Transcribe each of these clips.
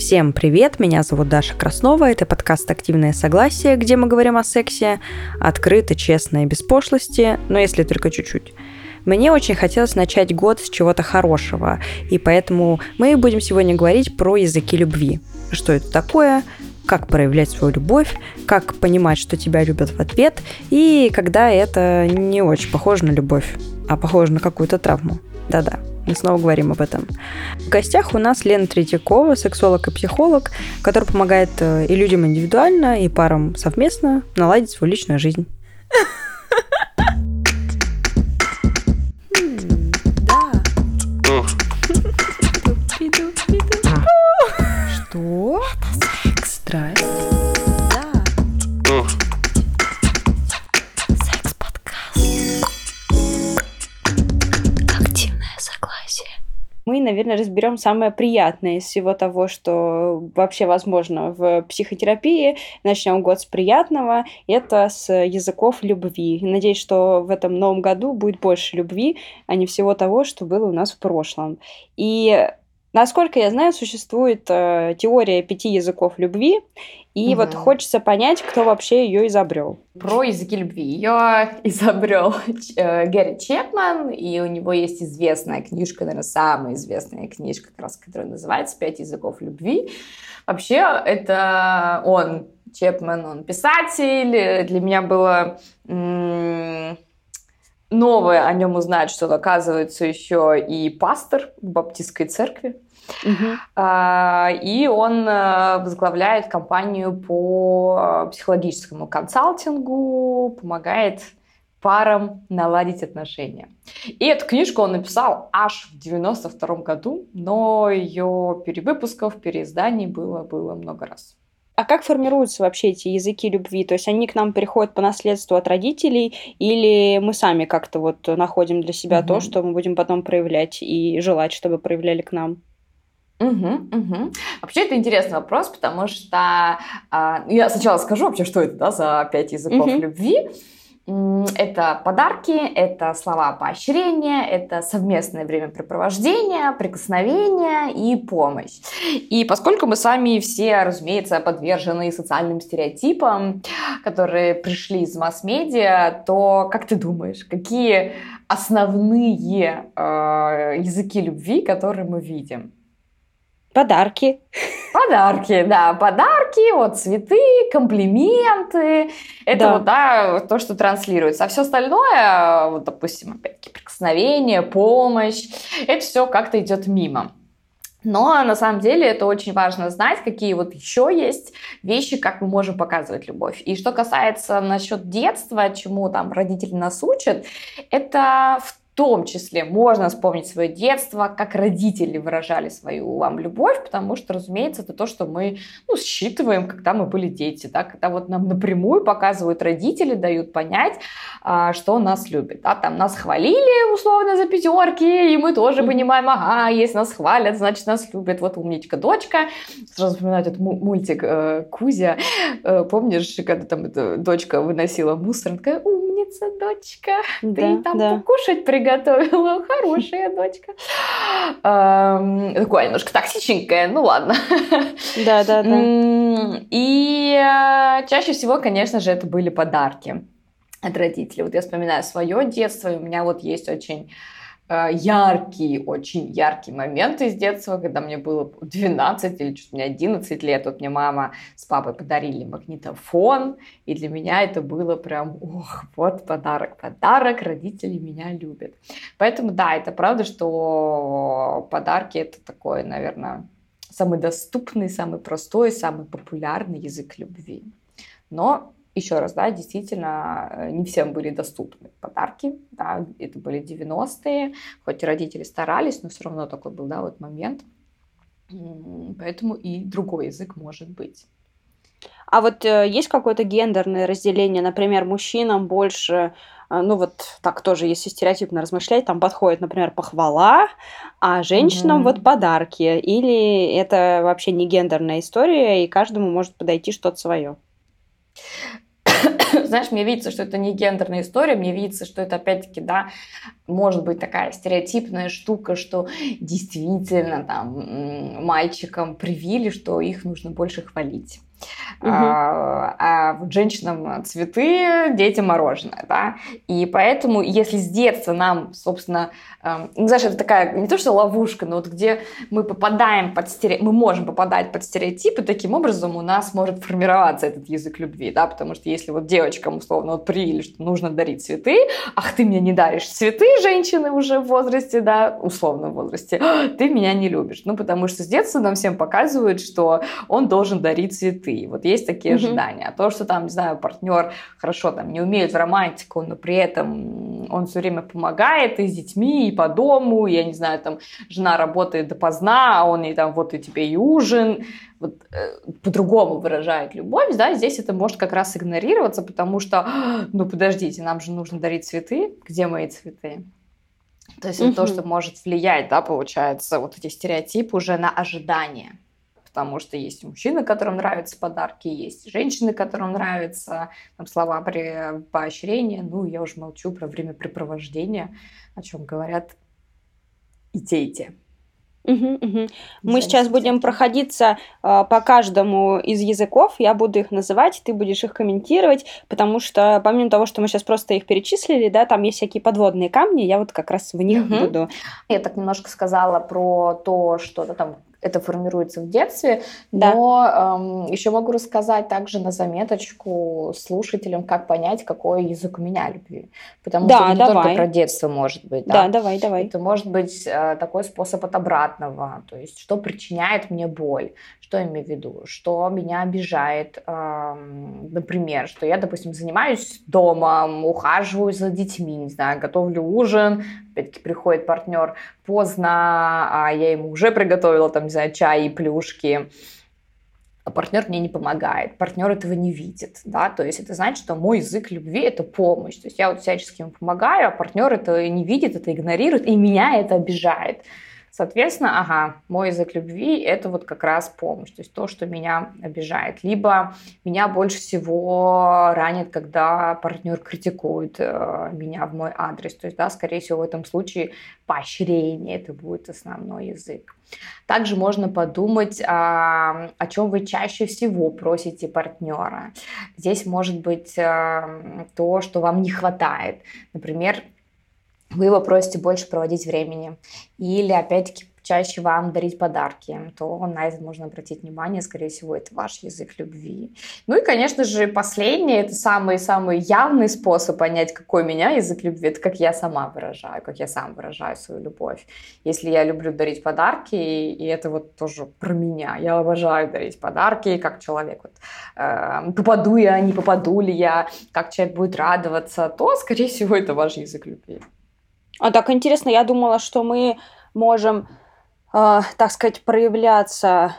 Всем привет, меня зовут Даша Краснова, это подкаст «Активное согласие», где мы говорим о сексе открыто, честно и без пошлости, но если только чуть-чуть. Мне очень хотелось начать год с чего-то хорошего, и поэтому мы будем сегодня говорить про языки любви. Что это такое, как проявлять свою любовь, как понимать, что тебя любят в ответ, и когда это не очень похоже на любовь, а похоже на какую-то травму. Да-да, мы снова говорим об этом. В гостях у нас Лена Третьякова, сексолог и психолог, который помогает э, и людям индивидуально, и парам совместно наладить свою личную жизнь. Что? Наверное, разберем самое приятное из всего того, что вообще возможно в психотерапии. Начнем год с приятного. Это с языков любви. Надеюсь, что в этом новом году будет больше любви, а не всего того, что было у нас в прошлом. И Насколько я знаю, существует э, теория пяти языков любви, и угу. вот хочется понять, кто вообще ее изобрел. Про языки любви. Ее изобрел э, Гэри Чепман, и у него есть известная книжка, наверное, самая известная книжка, как раз, которая называется «Пять языков любви». Вообще, это он, Чепман, он писатель. Для меня было новое о нем узнать, что он, оказывается, еще и пастор в баптистской церкви. Uh-huh. И он э, возглавляет компанию по психологическому консалтингу, помогает парам наладить отношения. И эту книжку он написал аж в 92 году, но ее перевыпусков, переизданий было, было много раз. А как формируются вообще эти языки любви? То есть они к нам приходят по наследству от родителей, или мы сами как-то вот находим для себя угу. то, что мы будем потом проявлять и желать, чтобы проявляли к нам? Угу, угу. Вообще это интересный вопрос, потому что э, я сначала скажу вообще, что это да, за пять языков угу. любви. Это подарки, это слова поощрения, это совместное времяпрепровождение, прикосновение и помощь. И поскольку мы сами все, разумеется, подвержены социальным стереотипам, которые пришли из масс-медиа, то как ты думаешь, какие основные э, языки любви, которые мы видим? Подарки. Подарки, да, подарки, вот цветы, комплименты. Это да. вот, да, то, что транслируется. А все остальное, вот, допустим, опять-таки, прикосновение, помощь, это все как-то идет мимо. Но на самом деле это очень важно знать, какие вот еще есть вещи, как мы можем показывать любовь. И что касается насчет детства, чему там родители нас учат, это в том числе можно вспомнить свое детство, как родители выражали свою вам любовь, потому что, разумеется, это то, что мы ну, считываем, когда мы были дети, да, когда вот нам напрямую показывают родители, дают понять, а, что нас любят. Да, там нас хвалили условно за пятерки, и мы тоже понимаем, ага, если нас хвалят, значит нас любят. Вот умничка дочка. Сразу вспоминаю этот мультик э, Кузя. Э, помнишь, когда там эта дочка выносила мусор, она такая, умница, дочка, да, ты там да. покушать приготовила. Хорошая дочка. Такое немножко токсичненькая, ну ладно. Да, да, да. И э, чаще всего, конечно же, это были подарки от родителей. Вот я вспоминаю свое детство, и у меня вот есть очень Э, яркий, очень яркий момент из детства, когда мне было 12 или чуть мне 11 лет. Вот мне мама с папой подарили магнитофон, и для меня это было прям, ох, вот подарок, подарок, родители меня любят. Поэтому да, это правда, что подарки это такой, наверное, самый доступный, самый простой, самый популярный язык любви. Но еще раз, да, действительно, э, не всем были доступны подарки, да, это были 90-е, хоть и родители старались, но все равно такой был, да, вот момент. Поэтому и другой язык может быть. А вот э, есть какое-то гендерное разделение, например, мужчинам больше, э, ну вот так тоже, если стереотипно размышлять, там подходит, например, похвала, а женщинам mm-hmm. вот подарки, или это вообще не гендерная история, и каждому может подойти что-то свое? знаешь, мне видится, что это не гендерная история, мне видится, что это опять-таки, да, может быть такая стереотипная штука, что действительно там мальчикам привили, что их нужно больше хвалить. Угу. А, а женщинам цветы, детям мороженое, да. И поэтому, если с детства нам, собственно, эм, ну, знаешь, это такая не то что ловушка, но вот где мы попадаем под стереотипы, мы можем попадать под стереотипы, таким образом у нас может формироваться этот язык любви, да, потому что если вот девочкам условно вот привили, что нужно дарить цветы, ах, ты мне не даришь цветы, женщины уже в возрасте, да, условно в возрасте, ты меня не любишь, ну, потому что с детства нам всем показывают, что он должен дарить цветы, ты. Вот есть такие mm-hmm. ожидания. А то, что там, не знаю, партнер хорошо там не умеет в романтику, но при этом он все время помогает и с детьми, и по дому, я не знаю, там жена работает допоздна, а он и там вот и тебе и ужин, вот, э, по-другому выражает любовь, да, здесь это может как раз игнорироваться, потому что, ну подождите, нам же нужно дарить цветы, где мои цветы? То есть это то, что может влиять, да, получается, вот эти стереотипы уже на ожидания потому что есть мужчины, которым нравятся подарки, есть женщины, которым нравятся там, слова при поощрения, ну, я уже молчу про времяпрепровождение, о чем говорят и те, и те. Угу, угу. Мы сейчас будем проходиться э, по каждому из языков. Я буду их называть, ты будешь их комментировать, потому что помимо того, что мы сейчас просто их перечислили, да, там есть всякие подводные камни, я вот как раз в них угу. буду. Я так немножко сказала про то, что да, там это формируется в детстве, да. но эм, еще могу рассказать также на заметочку слушателям, как понять, какой язык у меня любви. Потому да, что не давай. только про детство может быть. Да, да давай, давай. Это может быть э, такой способ от обратного, то есть что причиняет мне боль, что я имею в виду, что меня обижает, эм, например, что я, допустим, занимаюсь дома, ухаживаю за детьми, не знаю, готовлю ужин, опять-таки приходит партнер поздно, а я ему уже приготовила там, не знаю, чай и плюшки, а партнер мне не помогает, партнер этого не видит, да, то есть это значит, что мой язык любви – это помощь, то есть я вот всячески ему помогаю, а партнер это не видит, это игнорирует, и меня это обижает. Соответственно, ага, мой язык любви – это вот как раз помощь, то есть то, что меня обижает. Либо меня больше всего ранит, когда партнер критикует э, меня в мой адрес. То есть, да, скорее всего, в этом случае поощрение – это будет основной язык. Также можно подумать, а, о чем вы чаще всего просите партнера. Здесь может быть а, то, что вам не хватает. Например, вы его просите больше проводить времени. Или, опять-таки, чаще вам дарить подарки, то на это можно обратить внимание, скорее всего, это ваш язык любви. Ну и, конечно же, последнее, это самый-самый явный способ понять, какой у меня язык любви, это как я сама выражаю, как я сам выражаю свою любовь. Если я люблю дарить подарки, и это вот тоже про меня, я обожаю дарить подарки, как человек, вот, э, попаду я, не попаду ли я, как человек будет радоваться, то, скорее всего, это ваш язык любви. А так интересно, я думала, что мы можем, э, так сказать, проявляться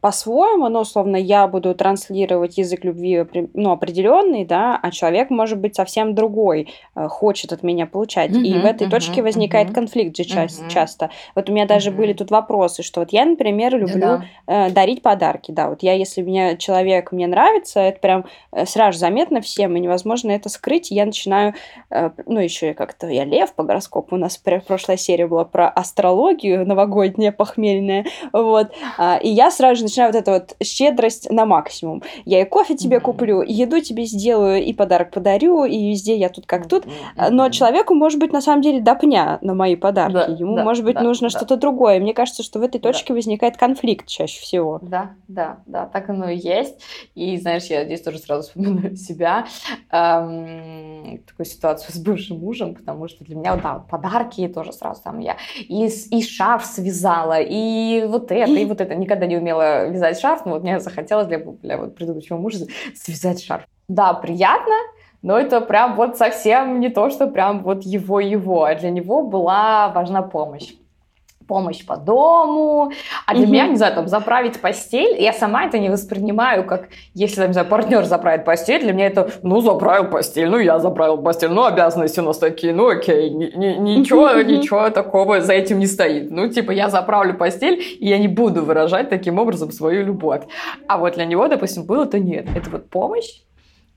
по-своему, но условно я буду транслировать язык любви ну, определенный, да, а человек может быть совсем другой, э, хочет от меня получать. Uh-huh, и в этой uh-huh, точке возникает uh-huh, конфликт же uh-huh. часто. Вот у меня даже uh-huh. были тут вопросы, что вот я, например, люблю да. Э, дарить подарки. Да, вот я, если мне человек мне нравится, это прям э, сразу заметно всем, и невозможно это скрыть. Я начинаю, э, ну, еще как-то я лев по гороскопу. У нас прошлая серия была про астрологию новогодняя, похмельная. Вот. А, и я сразу же начинаю вот эту вот щедрость на максимум. Я и кофе тебе mm-hmm. куплю, и еду тебе сделаю, и подарок подарю, и везде я тут как тут. Mm-hmm. Но человеку может быть на самом деле допня на мои подарки. Да, Ему да, может быть да, нужно да. что-то другое. Мне кажется, что в этой точке да. возникает конфликт чаще всего. Да, да, да, так оно и есть. И знаешь, я здесь тоже сразу вспоминаю себя. Эм, такую ситуацию с бывшим мужем, потому что для меня, да, подарки тоже сразу там я и, и шарф связала, и вот это, и вот это. Никогда не умела вязать шарф, но вот мне захотелось для, для вот предыдущего мужа связать шарф. Да, приятно, но это прям вот совсем не то, что прям вот его-его, а для него была важна помощь помощь по дому, а для угу. меня, не знаю, там, заправить постель, я сама это не воспринимаю, как, если, там, не знаю, партнер заправит постель, для меня это, ну, заправил постель, ну, я заправил постель, ну, обязанности у нас такие, ну, окей, ничего, ничего такого за этим не стоит. Ну, типа, я заправлю постель, и я не буду выражать таким образом свою любовь. А вот для него, допустим, было, то нет. Это вот помощь,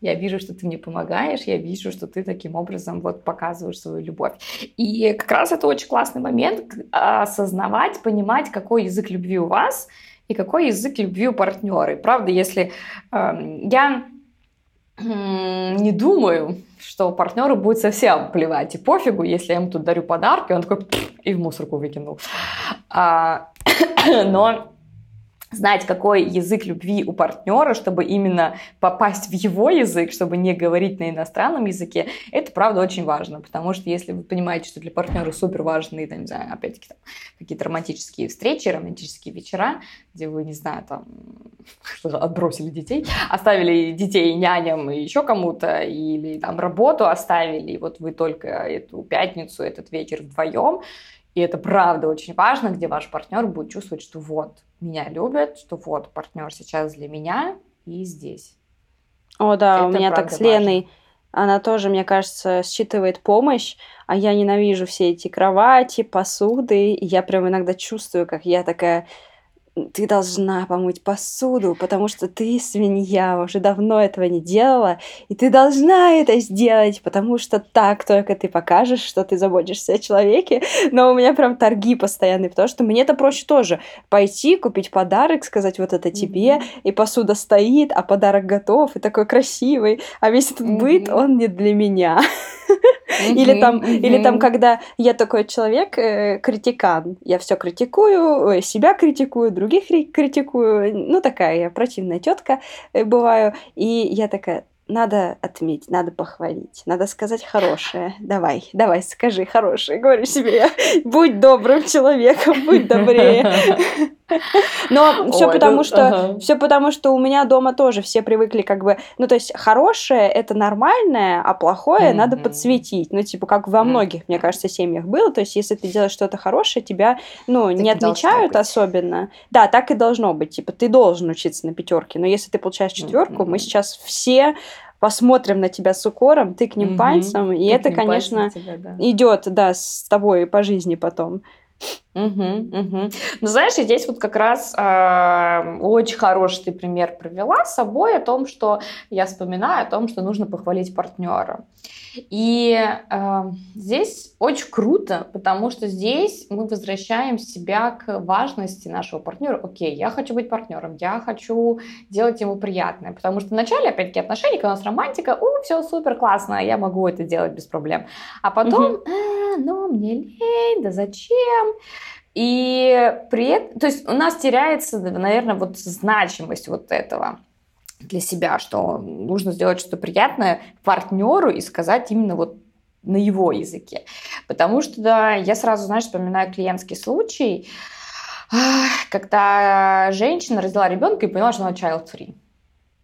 я вижу, что ты мне помогаешь, я вижу, что ты таким образом вот показываешь свою любовь. И как раз это очень классный момент осознавать, понимать, какой язык любви у вас и какой язык любви у партнера. И правда, если э, я не думаю, что партнеру будет совсем плевать и пофигу, если я ему тут дарю подарки, он такой и в мусорку выкинул. А, но знать, какой язык любви у партнера, чтобы именно попасть в его язык, чтобы не говорить на иностранном языке, это правда очень важно, потому что если вы понимаете, что для партнера супер важны, там, не знаю, опять-таки там, какие-то романтические встречи, романтические вечера, где вы, не знаю, там, отбросили детей, оставили детей няням и еще кому-то, или там работу оставили, и вот вы только эту пятницу, этот вечер вдвоем, и это правда очень важно, где ваш партнер будет чувствовать, что вот, меня любят, что вот, партнер сейчас для меня и здесь. О, да, это у меня так с Леной. Важно. Она тоже, мне кажется, считывает помощь, а я ненавижу все эти кровати, посуды. И я прям иногда чувствую, как я такая ты должна помыть посуду, потому что ты свинья, уже давно этого не делала, и ты должна это сделать, потому что так только ты покажешь, что ты заботишься о человеке. Но у меня прям торги постоянные, потому что мне это проще тоже пойти, купить подарок, сказать вот это тебе, mm-hmm. и посуда стоит, а подарок готов, и такой красивый, а весь этот mm-hmm. быт, он не для меня. Или там, или там, когда я такой человек, э, критикан, я все критикую, себя критикую, других критикую, ну такая я противная тетка э, бываю, и я такая, надо отметить, надо похвалить, надо сказать хорошее. Давай, давай, скажи хорошее, говорю себе, будь добрым человеком, будь добрее. Но все потому что все потому что у меня дома тоже все привыкли как бы, ну то есть хорошее это нормальное, а плохое надо подсветить. Ну типа как во многих, мне кажется, семьях было. То есть если ты делаешь что-то хорошее, тебя ну не отмечают особенно. Да, так и должно быть. Типа ты должен учиться на пятерке. Но если ты получаешь четверку, мы сейчас все посмотрим на тебя с укором, ты к ним пальцем, и это, конечно, идет, да, с тобой по жизни потом. Угу, угу. Ну, знаешь, здесь вот как раз э, очень хороший ты пример провела с собой о том, что я вспоминаю о том, что нужно похвалить партнера. И э, здесь очень круто, потому что здесь мы возвращаем себя к важности нашего партнера. Окей, я хочу быть партнером, я хочу делать ему приятное, потому что в начале, опять-таки, отношений, когда у нас романтика, у, все супер классно, я могу это делать без проблем. А потом, угу. а, ну, мне лень, да зачем? И при этом, то есть у нас теряется, наверное, вот значимость вот этого для себя, что нужно сделать что-то приятное партнеру и сказать именно вот на его языке. Потому что, да, я сразу, знаешь, вспоминаю клиентский случай, когда женщина родила ребенка и поняла, что она child-free.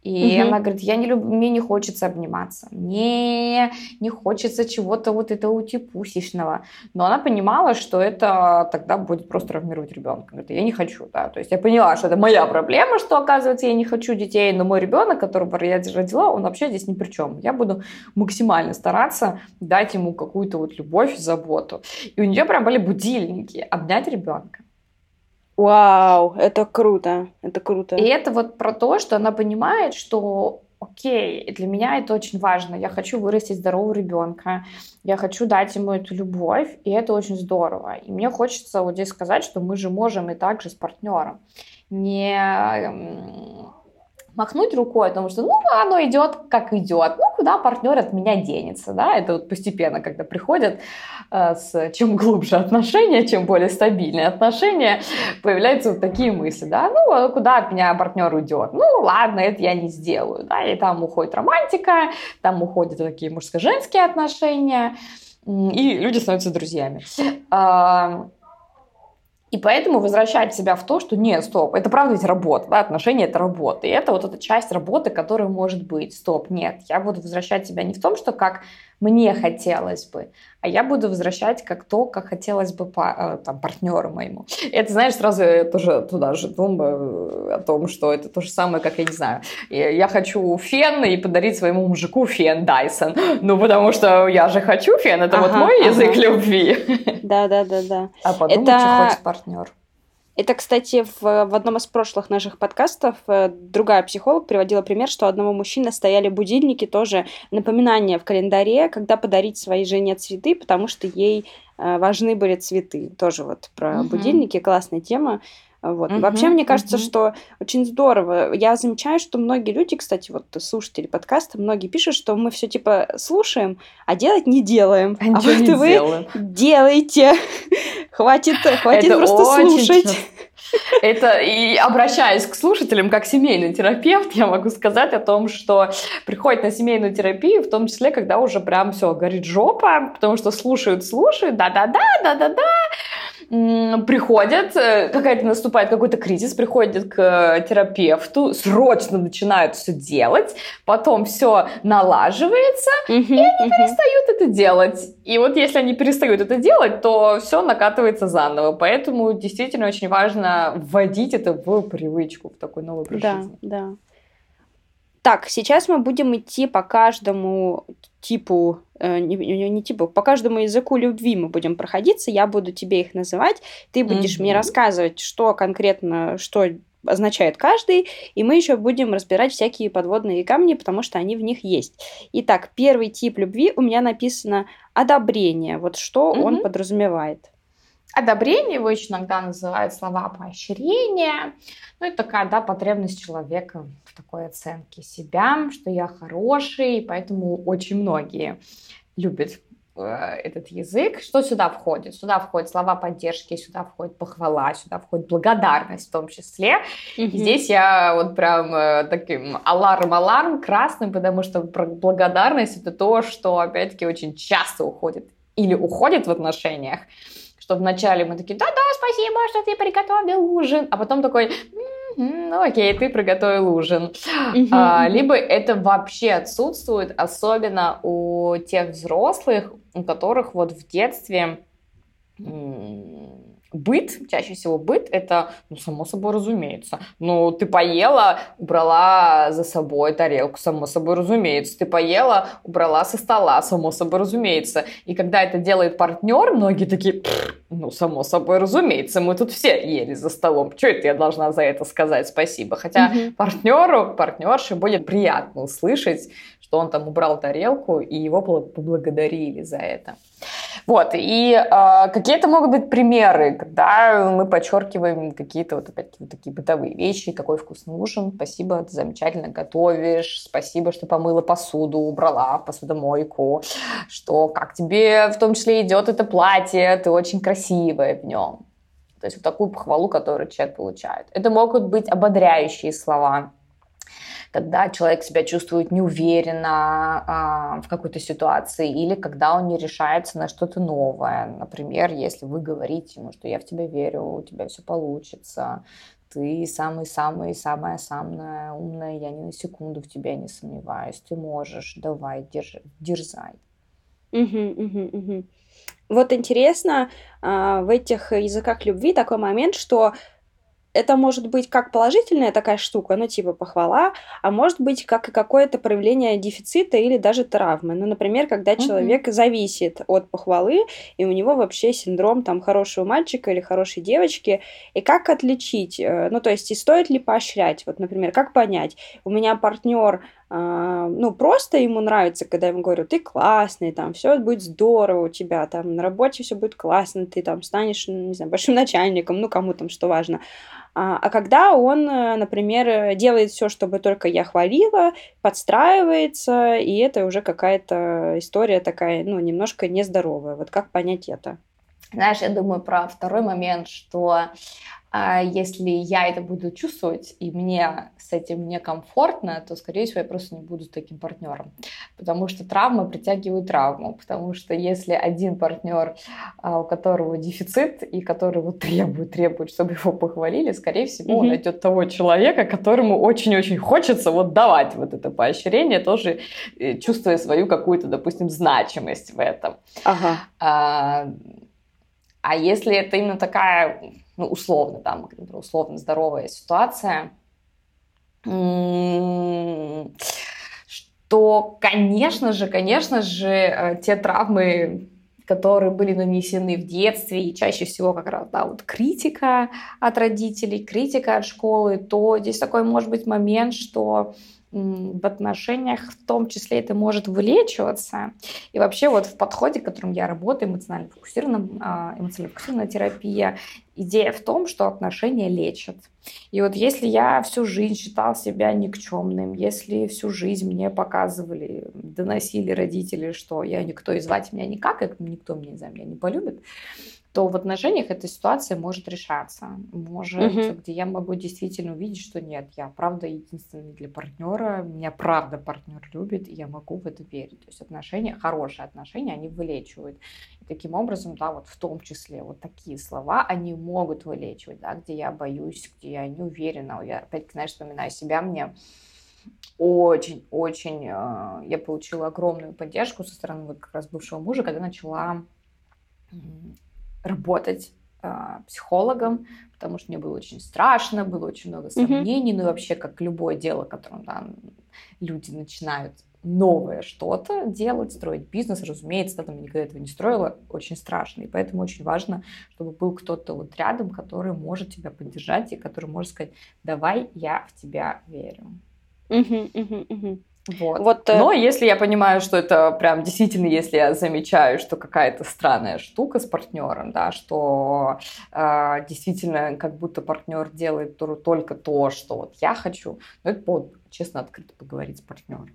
И угу. она говорит, я не люблю, мне не хочется обниматься, мне не хочется чего-то вот этого утипусишного. Но она понимала, что это тогда будет просто травмировать ребенка. Говорит, я не хочу, да. То есть я поняла, что это моя проблема, что оказывается я не хочу детей, но мой ребенок, которого я родила, он вообще здесь ни при чем. Я буду максимально стараться дать ему какую-то вот любовь, заботу. И у нее прям были будильники обнять ребенка. Вау, это круто, это круто. И это вот про то, что она понимает, что окей, для меня это очень важно. Я хочу вырастить здорового ребенка, я хочу дать ему эту любовь, и это очень здорово. И мне хочется вот здесь сказать, что мы же можем и так же с партнером. Не махнуть рукой, потому что, ну, оно идет, как идет. Ну, куда партнер от меня денется, да? Это вот постепенно, когда приходят э, с чем глубже отношения, чем более стабильные отношения, появляются вот такие мысли, да? Ну, а куда от меня партнер уйдет? Ну, ладно, это я не сделаю, да? И там уходит романтика, там уходят такие мужско-женские отношения, и люди становятся друзьями. И поэтому возвращать себя в то, что нет, стоп, это правда ведь работа, да, отношения это работа. И это вот эта часть работы, которая может быть. Стоп, нет, я буду возвращать себя не в том, что как мне хотелось бы, а я буду возвращать как то, как хотелось бы э, там, партнеру моему. Это, знаешь, сразу я тоже туда же думаю э, о том, что это то же самое, как, я не знаю, я хочу фен и подарить своему мужику фен Dyson. Ну, потому что я же хочу фен, это ага, вот мой ага. язык любви. Да-да-да-да. А подумать, это... что хочет партнер. Это, кстати, в, в одном из прошлых наших подкастов э, другая психолог приводила пример, что у одного мужчины стояли будильники, тоже напоминания в календаре, когда подарить своей жене цветы, потому что ей э, важны были цветы. Тоже вот про угу. будильники, классная тема. Вот. Uh-huh, Вообще, мне кажется, uh-huh. что очень здорово. Я замечаю, что многие люди, кстати, вот слушатели подкаста, многие пишут, что мы все типа слушаем, а делать не делаем. А, а вот не вы делаем. делаете. хватит, хватит Это просто слушать. Это и обращаясь к слушателям как семейный терапевт, я могу сказать о том, что приходит на семейную терапию, в том числе, когда уже прям все горит жопа, потому что слушают, слушают, да-да-да, да-да-да, приходят, э, какая-то наступает какой-то кризис, приходят к э, терапевту, срочно начинают все делать, потом все налаживается, и они перестают это делать. И вот если они перестают это делать, то все накатывается заново. Поэтому действительно очень важно вводить это в привычку, в такой новый образ да, жизни. Да, да. Так, сейчас мы будем идти по каждому типу, э, не, не, типу, по каждому языку любви мы будем проходиться, я буду тебе их называть, ты будешь mm-hmm. мне рассказывать, что конкретно, что означает каждый, и мы еще будем разбирать всякие подводные камни, потому что они в них есть. Итак, первый тип любви у меня написано одобрение. Вот что mm-hmm. он подразумевает. Одобрение его еще иногда называют слова поощрения. Ну, это такая, да, потребность человека в такой оценке себя, что я хороший, и поэтому очень многие любят э, этот язык. Что сюда входит? Сюда входят слова поддержки, сюда входит похвала, сюда входит благодарность в том числе. Mm-hmm. И здесь я вот прям э, таким аларм-аларм красным, потому что благодарность это то, что опять-таки очень часто уходит или уходит в отношениях что вначале мы такие, да-да, спасибо, что ты приготовил ужин, а потом такой, ну окей, ты приготовил ужин. А, либо это вообще отсутствует, особенно у тех взрослых, у которых вот в детстве быт, чаще всего быт, это, ну, само собой разумеется. Ну, ты поела, убрала за собой тарелку, само собой разумеется. Ты поела, убрала со стола, само собой разумеется. И когда это делает партнер, многие такие, ну, само собой разумеется, мы тут все ели за столом. Что это я должна за это сказать спасибо? Хотя mm-hmm. партнеру, партнерше будет приятно услышать, что он там убрал тарелку, и его поблагодарили за это. Вот, и э, какие-то могут быть примеры, когда мы подчеркиваем какие-то вот опять вот такие бытовые вещи, какой вкусный ужин, спасибо, ты замечательно готовишь, спасибо, что помыла посуду, убрала посудомойку, что как тебе в том числе идет это платье, ты очень красивая в нем. То есть вот такую похвалу, которую человек получает. Это могут быть ободряющие слова, когда человек себя чувствует неуверенно а, в какой-то ситуации, или когда он не решается на что-то новое. Например, если вы говорите ему, что я в тебя верю, у тебя все получится, ты самый-самый-самая самая умная, я ни на секунду в тебя не сомневаюсь, ты можешь, давай, держи, дерзай. Угу, угу, угу. Вот интересно, а, в этих языках любви такой момент, что это может быть как положительная такая штука, ну, типа похвала, а может быть как и какое-то проявление дефицита или даже травмы. Ну, например, когда mm-hmm. человек зависит от похвалы, и у него вообще синдром там хорошего мальчика или хорошей девочки, и как отличить, э, ну, то есть, и стоит ли поощрять? Вот, например, как понять, у меня партнер а, ну, просто ему нравится, когда я ему говорю, ты классный, там, все будет здорово у тебя, там, на работе все будет классно, ты там станешь, не знаю, большим начальником, ну, кому там что важно. А, а когда он, э, например, делает все, чтобы только я хвалила, подстраивается, и это уже какая-то история такая, ну, немножко нездоровая. Вот как понять это? Знаешь, я думаю про второй момент, что а если я это буду чувствовать, и мне с этим некомфортно, то, скорее всего, я просто не буду таким партнером. Потому что травма притягивает травму. Потому что если один партнер, а, у которого дефицит, и который вот требует, требует, чтобы его похвалили, скорее всего, mm-hmm. он найдет того человека, которому очень-очень хочется вот давать вот это поощрение, тоже э, чувствуя свою какую-то, допустим, значимость в этом. Ага. А, а если это именно такая ну, условно, там, условно здоровая ситуация, что, конечно же, конечно же, э, те травмы, которые были нанесены в детстве, и чаще всего как раз, да, вот критика от родителей, критика от школы, то здесь такой может быть момент, что в отношениях в том числе это может вылечиваться. И вообще вот в подходе, которым я работаю, эмоционально фокусированном, а, эмоционально фокусированная терапия, идея в том, что отношения лечат. И вот если я всю жизнь считал себя никчемным, если всю жизнь мне показывали, доносили родители, что я никто и звать меня никак, и никто меня, знаю, меня не полюбит, то в отношениях эта ситуация может решаться. Может, угу. где я могу действительно увидеть, что нет, я правда единственный для партнера, меня правда партнер любит, и я могу в это верить. То есть отношения, хорошие отношения, они вылечивают. И таким образом, да, вот в том числе вот такие слова, они могут вылечивать, да, где я боюсь, где я не уверена. Я опять, знаешь, вспоминаю себя, мне очень-очень, э, я получила огромную поддержку со стороны вот как раз бывшего мужа, когда начала работать э, психологом, потому что мне было очень страшно, было очень много сомнений, mm-hmm. ну и вообще как любое дело, которым да, люди начинают новое что-то делать, строить бизнес, разумеется, да, там я никогда этого не строила, очень страшно, и поэтому очень важно, чтобы был кто-то вот рядом, который может тебя поддержать и который может сказать, давай, я в тебя верю. Uh-huh, uh-huh, uh-huh. Вот. вот. Э, Но если я понимаю, что это прям действительно, если я замечаю, что какая-то странная штука с партнером, да, что э, действительно как будто партнер делает только то, что вот я хочу, ну это повод честно открыто поговорить с партнером.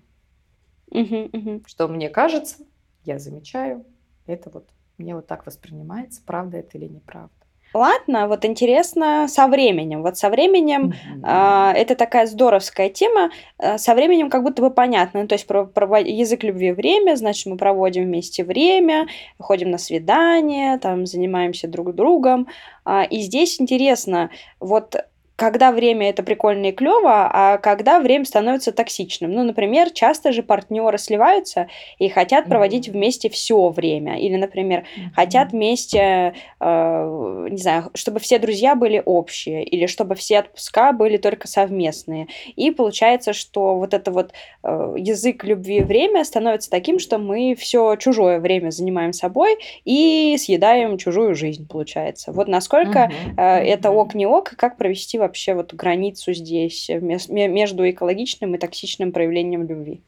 Угу, угу. Что мне кажется, я замечаю, это вот мне вот так воспринимается, правда это или неправда. Ладно, вот интересно со временем. Вот со временем mm-hmm. э, это такая здоровская тема. Э, со временем как будто бы понятно. Ну, то есть про, про язык любви время, значит, мы проводим вместе время, ходим на свидания, там занимаемся друг другом. Э, и здесь интересно, вот когда время это прикольно и клево, а когда время становится токсичным. Ну, например, часто же партнеры сливаются и хотят проводить mm-hmm. вместе все время. Или, например, mm-hmm. хотят вместе, э, не знаю, чтобы все друзья были общие, или чтобы все отпуска были только совместные. И получается, что вот это вот э, язык любви время становится таким, что мы все чужое время занимаем собой и съедаем чужую жизнь, получается. Вот насколько mm-hmm. э, это ок не ок, как провести вообще вот границу здесь между экологичным и токсичным проявлением любви?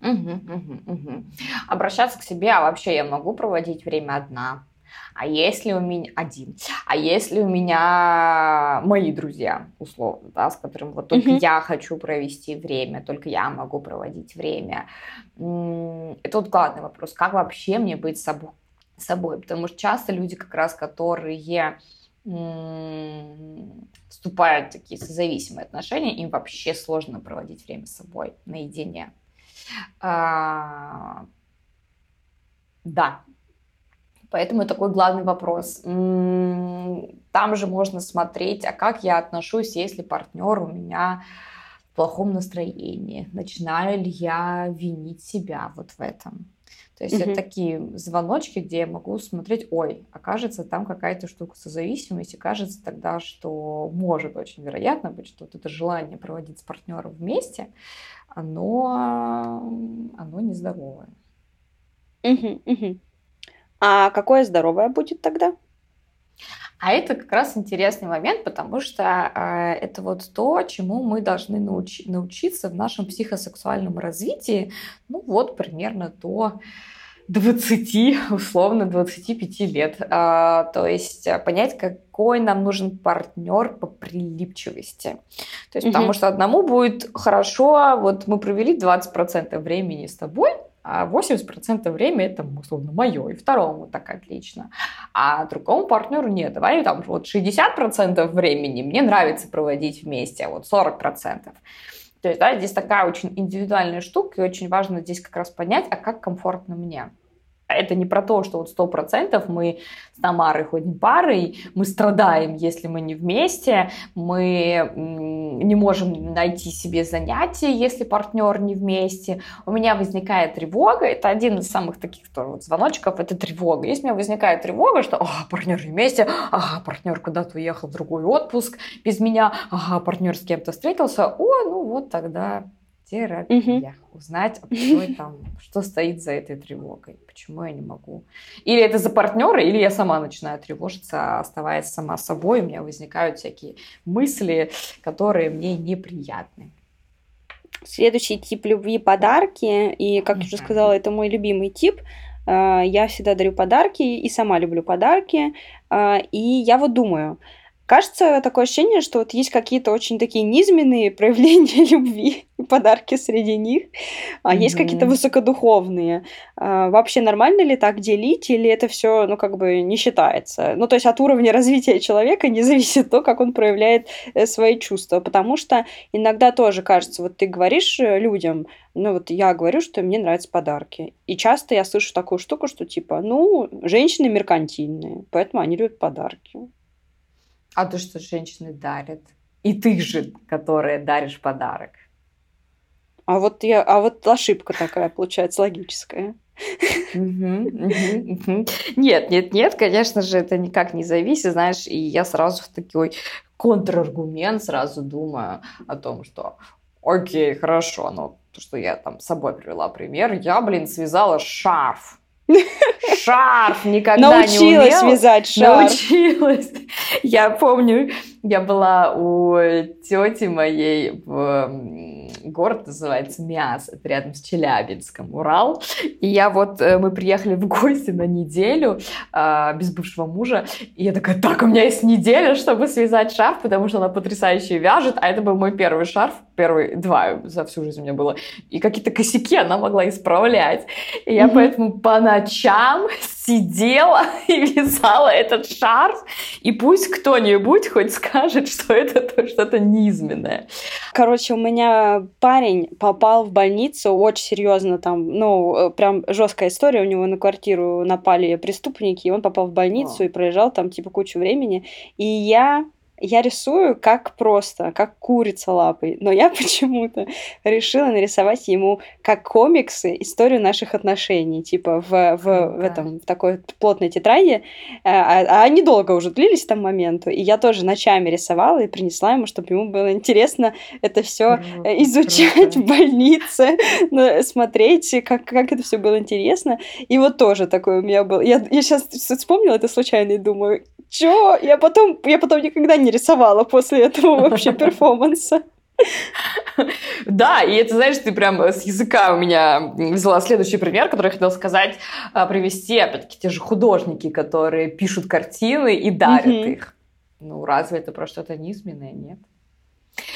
Угу, угу, угу. Обращаться к себе, а вообще я могу проводить время одна? А если у меня один? А если у меня мои друзья, условно, да, с которыми вот только mm-hmm. я хочу провести время, только я могу проводить время? Это вот главный вопрос. Как вообще мне быть собой? собой? Потому что часто люди как раз, которые вступают в такие созависимые отношения, им вообще сложно проводить время с собой наедине. А, да. Поэтому такой главный вопрос. Там же можно смотреть, а как я отношусь, если партнер у меня в плохом настроении? Начинаю ли я винить себя вот в этом? То есть mm-hmm. это такие звоночки, где я могу смотреть, ой, окажется там какая-то штука созависимости, кажется тогда, что может очень вероятно быть, что вот это желание проводить с партнером вместе, оно, оно нездоровое. Mm-hmm, mm-hmm. А какое здоровое будет тогда? А это как раз интересный момент, потому что э, это вот то, чему мы должны науч- научиться в нашем психосексуальном развитии, ну вот примерно до 20, условно, 25 лет. А, то есть э, понять, какой нам нужен партнер по прилипчивости. То есть, mm потому что одному будет хорошо, вот мы провели 20% времени с тобой, а 80% времени это, условно, мое, и второму так отлично. А другому партнеру нет, давай там вот 60% времени мне нравится проводить вместе, а вот 40%. То есть, да, здесь такая очень индивидуальная штука, и очень важно здесь как раз понять, а как комфортно мне это не про то, что вот сто процентов мы с Тамарой ходим парой, мы страдаем, если мы не вместе, мы не можем найти себе занятия, если партнер не вместе. У меня возникает тревога, это один из самых таких тоже вот звоночков, это тревога. Если у меня возникает тревога, что ага, партнер не вместе, ага, партнер куда-то уехал в другой отпуск без меня, ага, партнер с кем-то встретился, о, ну вот тогда терапия. Угу. Узнать, а что, там, что стоит за этой тревогой, почему я не могу. Или это за партнера, или я сама начинаю тревожиться, оставаясь сама собой, у меня возникают всякие мысли, которые мне неприятны. Следующий тип любви – подарки. И, как я уже сказала, это мой любимый тип. А, я всегда дарю подарки и сама люблю подарки. А, и я вот думаю, Кажется, такое ощущение, что вот есть какие-то очень такие низменные проявления любви, подарки среди них, а mm-hmm. есть какие-то высокодуховные. А, вообще нормально ли так делить, или это все, ну, как бы не считается? Ну, то есть от уровня развития человека не зависит то, как он проявляет э, свои чувства, потому что иногда тоже кажется, вот ты говоришь э, людям, ну, вот я говорю, что мне нравятся подарки, и часто я слышу такую штуку, что типа, ну, женщины меркантильные, поэтому они любят подарки. А то, что женщины дарят. И ты же, которая даришь подарок. А вот я, а вот ошибка такая получается логическая. Нет, нет, нет, конечно же, это никак не зависит, знаешь, и я сразу в такой контраргумент сразу думаю о том, что окей, хорошо, но то, что я там с собой привела пример, я, блин, связала шарф Шарф никогда Научилась не Научилась вязать шарф. Научилась. Я помню, я была у тети моей в город называется Миас, это рядом с Челябинском, Урал. И я вот, э, мы приехали в гости на неделю э, без бывшего мужа, и я такая, так, у меня есть неделя, чтобы связать шарф, потому что она потрясающе вяжет, а это был мой первый шарф, первый, два за всю жизнь у меня было, и какие-то косяки она могла исправлять. И я mm-hmm. поэтому по ночам сидела и вязала этот шарф, и пусть кто-нибудь хоть скажет, что это что-то низменное. Короче, у меня парень попал в больницу очень серьезно там, ну, э, прям жесткая история, у него на квартиру напали преступники, и он попал в больницу О. и пролежал там типа кучу времени, и я я рисую как просто, как курица лапой, но я почему-то решила нарисовать ему как комиксы историю наших отношений, типа в, в, в этом в такой плотной тетради, а, а они долго уже длились там моменту, и я тоже ночами рисовала и принесла ему, чтобы ему было интересно это все ну, изучать круто. в больнице, смотреть, как, как это все было интересно, и вот тоже такой у меня был, я, я сейчас вспомнила это случайно и думаю, чё? Я потом, я потом никогда не рисовала после этого вообще перформанса. Да, и это, знаешь, ты прям с языка у меня взяла следующий пример, который я хотела сказать, а, привести, опять-таки, те же художники, которые пишут картины и дарят mm-hmm. их. Ну, разве это про что-то низменное? Нет.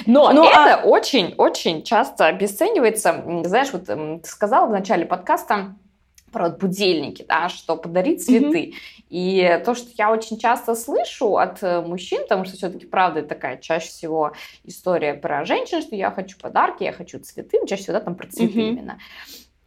Но ну, это очень-очень а... часто обесценивается. Знаешь, вот ты сказала в начале подкаста, про будильники, да, что подарить цветы. Mm-hmm. И то, что я очень часто слышу от э, мужчин, потому что все-таки правда такая чаще всего история про женщин, что я хочу подарки, я хочу цветы, чаще всего да, там про цветы mm-hmm. именно.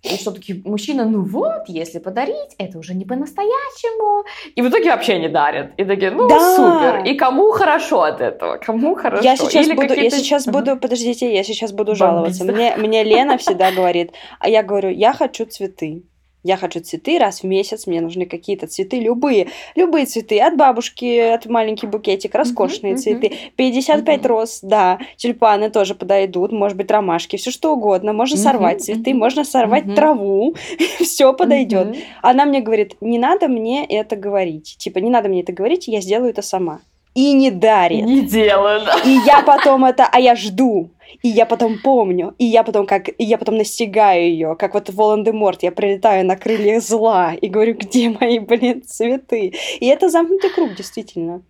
И что таки мужчина, ну вот, если подарить, это уже не по-настоящему. И в итоге вообще не дарят. И такие, ну да. супер. И кому хорошо от этого? Кому хорошо? Я сейчас Или буду, я сейчас буду, подождите, я сейчас буду жаловаться. Мне, мне Лена всегда говорит, а я говорю, я хочу цветы. Я хочу цветы раз в месяц, мне нужны какие-то цветы, любые, любые цветы, от бабушки, от маленький букетик, роскошные uh-huh, цветы, 55 uh-huh. роз, да, тюльпаны тоже подойдут, может быть, ромашки, все что угодно, можно uh-huh, сорвать цветы, uh-huh. можно сорвать uh-huh. траву, все подойдет. Uh-huh. Она мне говорит, не надо мне это говорить, типа, не надо мне это говорить, я сделаю это сама. И не дарит. Не делаю, да. И я потом это, а я жду. И я потом помню, и я потом как, и я потом настигаю ее, как вот Волан-де-Морт, я прилетаю на крыльях зла и говорю, где мои, блин, цветы? И это замкнутый круг, действительно.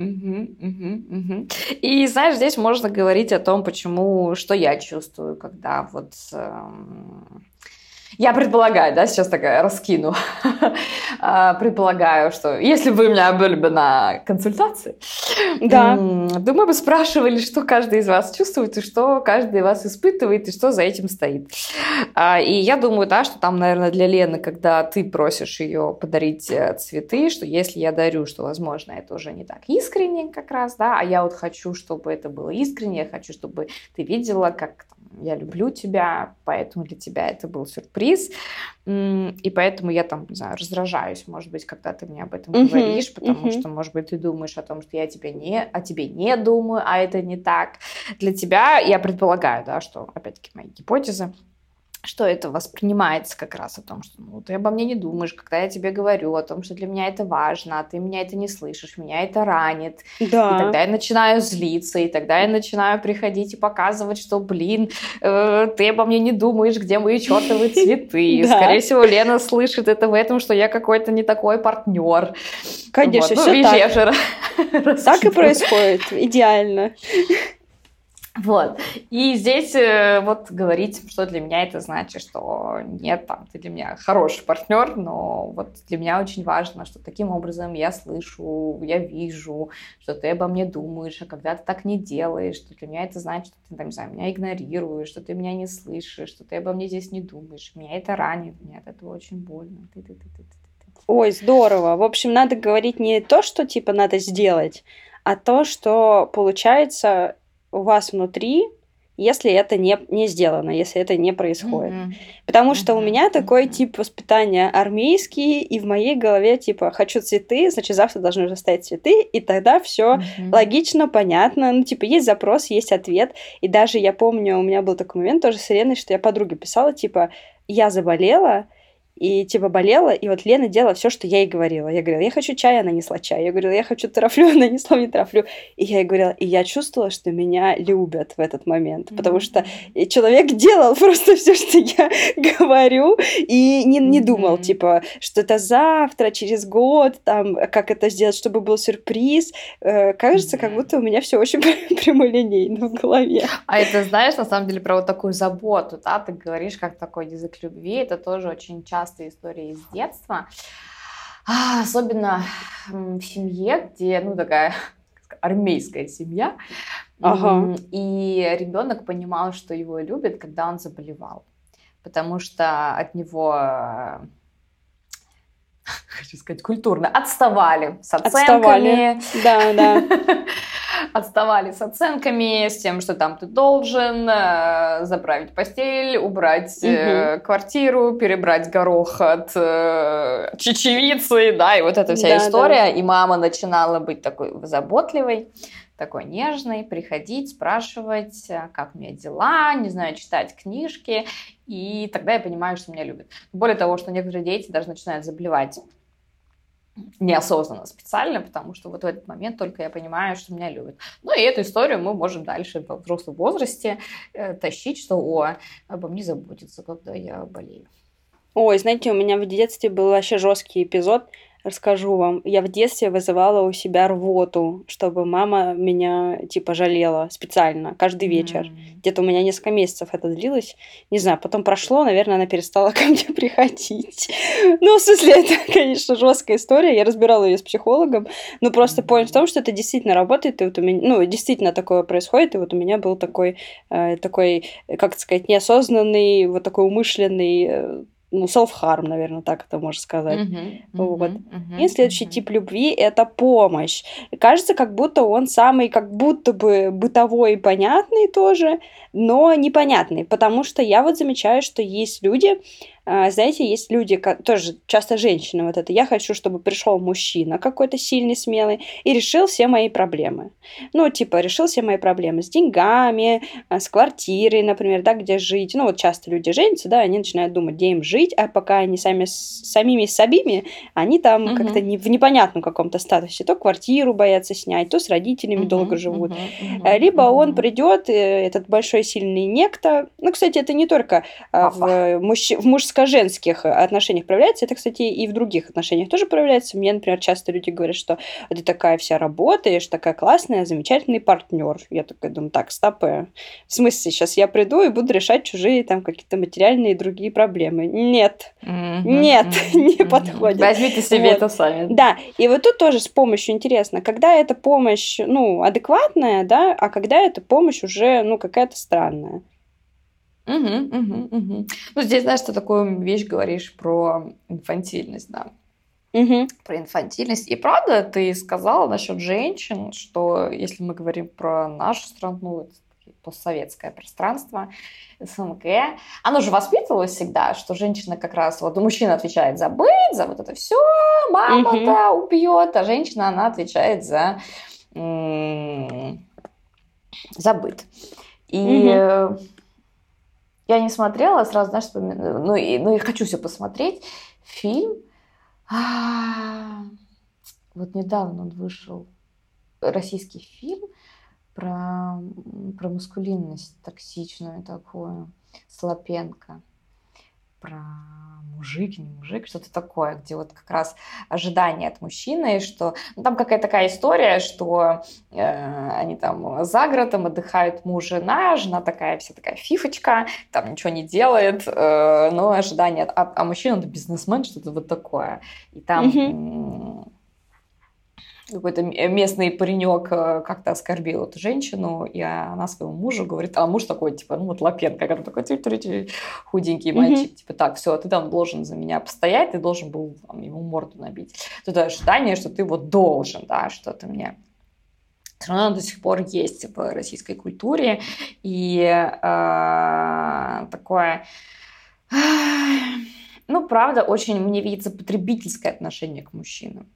Угу, угу, угу. И знаешь, здесь можно говорить о том, почему, что я чувствую, когда вот эм, я предполагаю, да, сейчас такая раскину. А, предполагаю, что если бы у меня были бы на консультации, да. думаю, бы спрашивали, что каждый из вас чувствует, и что каждый из вас испытывает, и что за этим стоит. А, и я думаю, да, что там, наверное, для Лены, когда ты просишь ее подарить э, цветы, что если я дарю, что, возможно, это уже не так искренне как раз, да, а я вот хочу, чтобы это было искренне, я хочу, чтобы ты видела, как я люблю тебя, поэтому для тебя это был сюрприз, сюрприз. И поэтому я там, не знаю, раздражаюсь, может быть, когда ты мне об этом uh-huh, говоришь, потому uh-huh. что, может быть, ты думаешь о том, что я тебе не, о тебе не думаю, а это не так. Для тебя я предполагаю, да, что, опять-таки, мои гипотезы, что это воспринимается как раз о том, что ну, ты обо мне не думаешь, когда я тебе говорю о том, что для меня это важно, а ты меня это не слышишь, меня это ранит. Да. И тогда я начинаю злиться, и тогда я начинаю приходить и показывать, что, блин, э, ты обо мне не думаешь, где мои чертовы цветы. Скорее всего, Лена слышит это в этом, что я какой-то не такой партнер. Конечно, ну, все так. Так и происходит, идеально. Вот. И здесь э, вот говорить, что для меня это значит, что нет, там, ты для меня хороший партнер, но вот для меня очень важно, что таким образом я слышу, я вижу, что ты обо мне думаешь, а когда ты так не делаешь, что для меня это значит, что ты, там, не знаю, меня игнорируешь, что ты меня не слышишь, что ты обо мне здесь не думаешь. Меня это ранит, мне от этого очень больно. Ты, ты, ты, ты, ты. Ой, здорово. В общем, надо говорить не то, что типа надо сделать, а то, что получается у вас внутри, если это не, не сделано, если это не происходит. Mm-hmm. Потому что mm-hmm. у меня такой тип воспитания армейский, и в моей голове типа хочу цветы, значит завтра должны уже стоять цветы, и тогда все mm-hmm. логично, понятно. Ну, типа, есть запрос, есть ответ. И даже я помню, у меня был такой момент тоже с Еленой, что я подруге писала, типа, я заболела, и типа болела, и вот Лена делала все, что я ей говорила. Я говорила, я хочу чай, она несла чай. Я говорила, я хочу трафлю, она несла мне трафлю. И я ей говорила, и я чувствовала, что меня любят в этот момент, потому что человек делал просто все, что я говорю, и не, не думал, типа, что это завтра, через год, там, как это сделать, чтобы был сюрприз. Э, кажется, как будто у меня все очень прямолинейно в голове. А это, знаешь, на самом деле, про вот такую заботу, да, ты говоришь, как такой язык любви, это тоже очень часто частые истории из детства. А, особенно в семье, где, ну, такая армейская семья. Ага. И ребенок понимал, что его любят, когда он заболевал. Потому что от него хочу сказать, культурно, отставали с оценками. Отставали. Да, да. отставали с оценками, с тем, что там ты должен э, заправить постель, убрать э, квартиру, перебрать горох от э, чечевицы, да, и вот эта вся да, история. Да. И мама начинала быть такой заботливой такой нежный, приходить, спрашивать, э, как у меня дела, не знаю, читать книжки, и тогда я понимаю, что меня любят. Более того, что некоторые дети даже начинают заболевать неосознанно, специально, потому что вот в этот момент только я понимаю, что меня любят. Ну и эту историю мы можем дальше во взрослом возрасте э, тащить, что о, обо мне заботится, когда я болею. Ой, знаете, у меня в детстве был вообще жесткий эпизод, расскажу вам. Я в детстве вызывала у себя рвоту, чтобы мама меня, типа, жалела специально каждый вечер. Mm. Где-то у меня несколько месяцев это длилось. Не знаю, потом прошло, наверное, она перестала ко мне приходить. Ну, в смысле, это, конечно, жесткая история. Я разбирала ее с психологом. Но просто mm. point в том, что это действительно работает. И вот у меня, ну, действительно такое происходит. И вот у меня был такой, э, такой, как сказать, неосознанный, вот такой умышленный э, ну, self-harm, наверное, так это можно сказать. Uh-huh, uh-huh, вот. Uh-huh, и следующий uh-huh. тип любви — это помощь. Кажется, как будто он самый, как будто бы бытовой и понятный тоже, но непонятный, потому что я вот замечаю, что есть люди, знаете, есть люди, тоже часто женщины, вот это, я хочу, чтобы пришел мужчина какой-то сильный, смелый, и решил все мои проблемы. Ну, типа, решил все мои проблемы с деньгами, а, с квартирой, например, да, где жить. Ну, вот часто люди женятся, да, они начинают думать, где им жить, а пока они сами с самими собими, они там uh-huh. как-то не, в непонятном каком-то статусе. То квартиру боятся снять, то с родителями uh-huh, долго живут. Uh-huh, uh-huh, Либо uh-huh. он придет, э, этот большой сильный некто. Ну, кстати, это не только в, мужч... в мужском мужско-женских отношениях проявляется. Это, кстати, и в других отношениях тоже проявляется. Мне, например, часто люди говорят, что ты такая вся работаешь, такая классная, замечательный партнер. Я такая думаю, так, стопы. Э, в смысле, сейчас я приду и буду решать чужие там какие-то материальные и другие проблемы. Нет, mm-hmm, нет, mm-hmm, не mm-hmm. подходит. Возьмите себе вот. это сами. Да, и вот тут тоже с помощью интересно, когда эта помощь, ну, адекватная, да, а когда эта помощь уже, ну, какая-то странная. Угу, угу, угу. Ну, здесь, знаешь, что такую вещь говоришь про инфантильность, да. Угу. Про инфантильность. И правда, ты сказала насчет женщин, что если мы говорим про нашу страну, постсоветское пространство, СНГ. Оно же воспитывалось всегда, что женщина как раз, вот мужчина отвечает за быт, за вот это все, мама-то убьет, а женщина, она отвечает за, за быт. И угу. Я не смотрела, сразу, знаешь, вспоминаю, ну, и, ну и хочу все посмотреть. Фильм, а, вот недавно он вышел, российский фильм про, про маскулинность токсичную такую, Слопенко, про мужик, не мужик, что-то такое, где вот как раз ожидание от мужчины, что ну, там какая-то такая история, что э, они там за городом отдыхают муж, жена, жена такая вся такая фифочка, там ничего не делает, э, но ожидание, а, а мужчина это бизнесмен, что-то вот такое, и там mm-hmm какой-то местный паренек э, как-то оскорбил эту женщину, и она своему мужу говорит, а муж такой, типа, ну вот Лапенко, который такой худенький мальчик, mm-hmm. типа, так, все, ты там должен за меня постоять, ты должен был там, ему морду набить. Тут ожидание, что ты вот должен, да, что ты мне все равно до сих пор есть в российской культуре, и э, такое, ну, правда, очень, мне видится, потребительское отношение к мужчинам.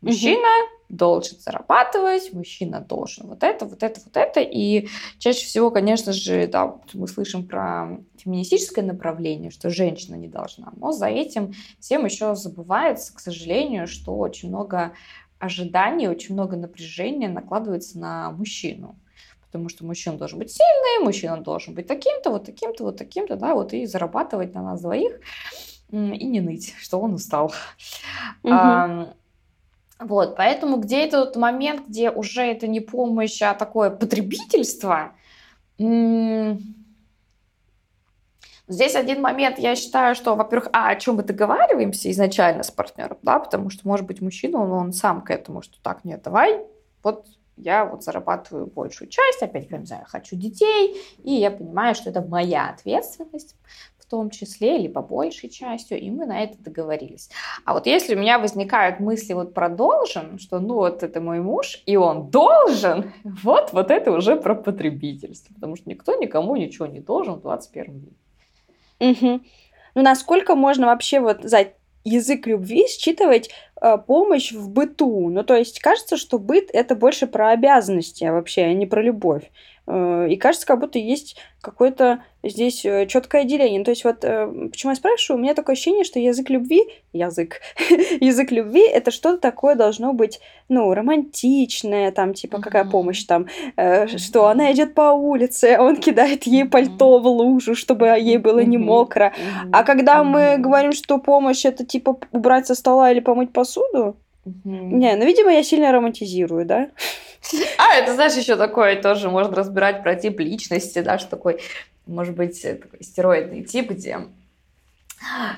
Мужчина угу. должен зарабатывать, мужчина должен вот это, вот это, вот это. И чаще всего, конечно же, да, мы слышим про феминистическое направление, что женщина не должна. Но за этим всем еще забывается, к сожалению, что очень много ожиданий, очень много напряжения накладывается на мужчину. Потому что мужчина должен быть сильный, мужчина должен быть таким-то, вот таким-то, вот таким-то, да, вот и зарабатывать на нас двоих и не ныть, что он устал. Угу. А, вот, поэтому где этот момент, где уже это не помощь, а такое потребительство, Здесь один момент, я считаю, что, во-первых, а, о чем мы договариваемся изначально с партнером, да, потому что, может быть, мужчина, он, он сам к этому, что так, нет, давай, вот я вот зарабатываю большую часть, опять, не знаю, хочу детей, и я понимаю, что это моя ответственность, том числе, или по большей частью, и мы на это договорились. А вот если у меня возникают мысли вот про должен, что ну вот это мой муж, и он должен, вот, вот это уже про потребительство, потому что никто никому ничего не должен в 21 веке. Угу. Ну, насколько можно вообще вот за язык любви считывать э, помощь в быту? Ну, то есть кажется, что быт это больше про обязанности вообще, а не про любовь. Э, и кажется, как будто есть какое-то здесь э, четкое деление. То есть вот э, почему я спрашиваю, у меня такое ощущение, что язык любви, язык, язык любви это что-то такое должно быть, ну, романтичное, там, типа, какая помощь там, что она идет по улице, он кидает ей пальто в лужу, чтобы ей было не мокро. А когда мы говорим, что помощь это типа убрать со стола или помыть посуду, не, ну, видимо, я сильно романтизирую, да? А, это, знаешь, еще такое тоже можно разбирать про тип личности, да, что такой, может быть, такой стероидный тип, где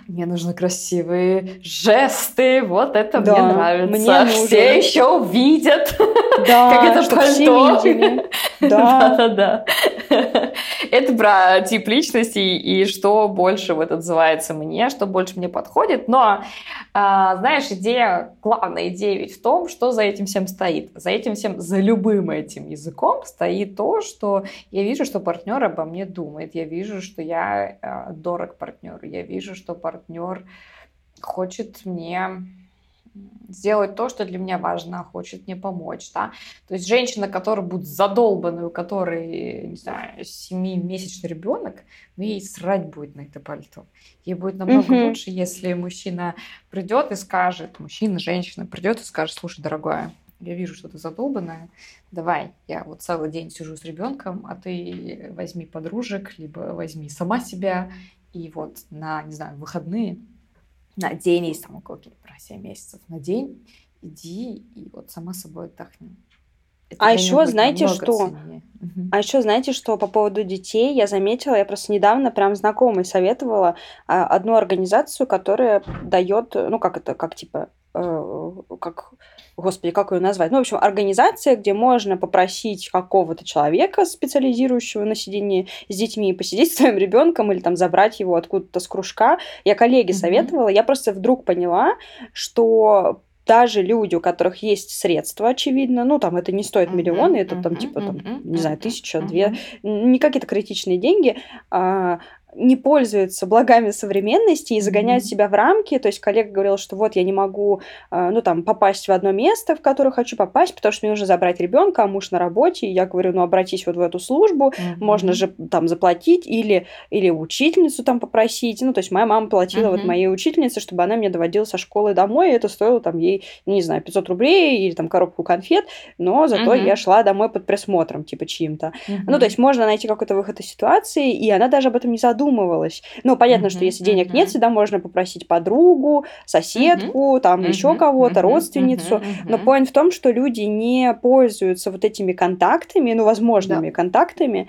мне нужны красивые жесты, вот это да, мне нравится. Мне нужно. Все еще увидят, да, как это пальто. Да, да, да. Это про тип личности и что больше вот отзывается мне, что больше мне подходит. Но, а, знаешь, идея, главная идея ведь в том, что за этим всем стоит. За этим всем, за любым этим языком стоит то, что я вижу, что партнер обо мне думает. Я вижу, что я а, дорог партнеру. Я вижу, что партнер хочет мне сделать то, что для меня важно, хочет мне помочь, да. То есть женщина, которая будет задолбанной, у которой, не знаю, семимесячный ребенок, ну, ей срать будет на это пальто. Ей будет намного mm-hmm. лучше, если мужчина придет и скажет, мужчина, женщина придет и скажет, слушай, дорогая, я вижу, что ты задолбанная, давай, я вот целый день сижу с ребенком, а ты возьми подружек, либо возьми сама себя, и вот на, не знаю, выходные на день, есть там около про 7 месяцев, на день иди и вот сама собой отдохни. Это а еще знаете что? А еще знаете что по поводу детей я заметила, я просто недавно прям знакомой советовала а, одну организацию, которая дает, ну как это, как типа, э, как господи, как ее назвать? Ну, в общем, организация, где можно попросить какого-то человека, специализирующего на сидении с детьми, посидеть с своим ребенком или там забрать его откуда-то с кружка. Я коллеге mm-hmm. советовала, я просто вдруг поняла, что даже люди, у которых есть средства, очевидно, ну, там, это не стоит миллионы, это там, типа, там, не знаю, тысяча, две, не какие-то критичные деньги, а, не пользуются благами современности и загоняют mm-hmm. себя в рамки. То есть коллега говорил, что вот я не могу, э, ну там, попасть в одно место, в которое хочу попасть, потому что мне нужно забрать ребенка, а муж на работе. И я говорю, ну обратись вот в эту службу, mm-hmm. можно же там заплатить или, или учительницу там попросить. Ну то есть моя мама платила mm-hmm. вот моей учительнице, чтобы она меня доводила со школы домой, и это стоило там ей, не знаю, 500 рублей или там коробку конфет, но зато mm-hmm. я шла домой под присмотром, типа чьим-то. Mm-hmm. Ну то есть можно найти какой-то выход из ситуации, и она даже об этом не задумывалась задумывалась. Ну, понятно, mm-hmm, что если денег mm-hmm. нет, всегда можно попросить подругу, соседку, mm-hmm. там mm-hmm. еще кого-то, mm-hmm. родственницу. Mm-hmm. Но point в том, что люди не пользуются вот этими контактами, ну, возможными да. контактами,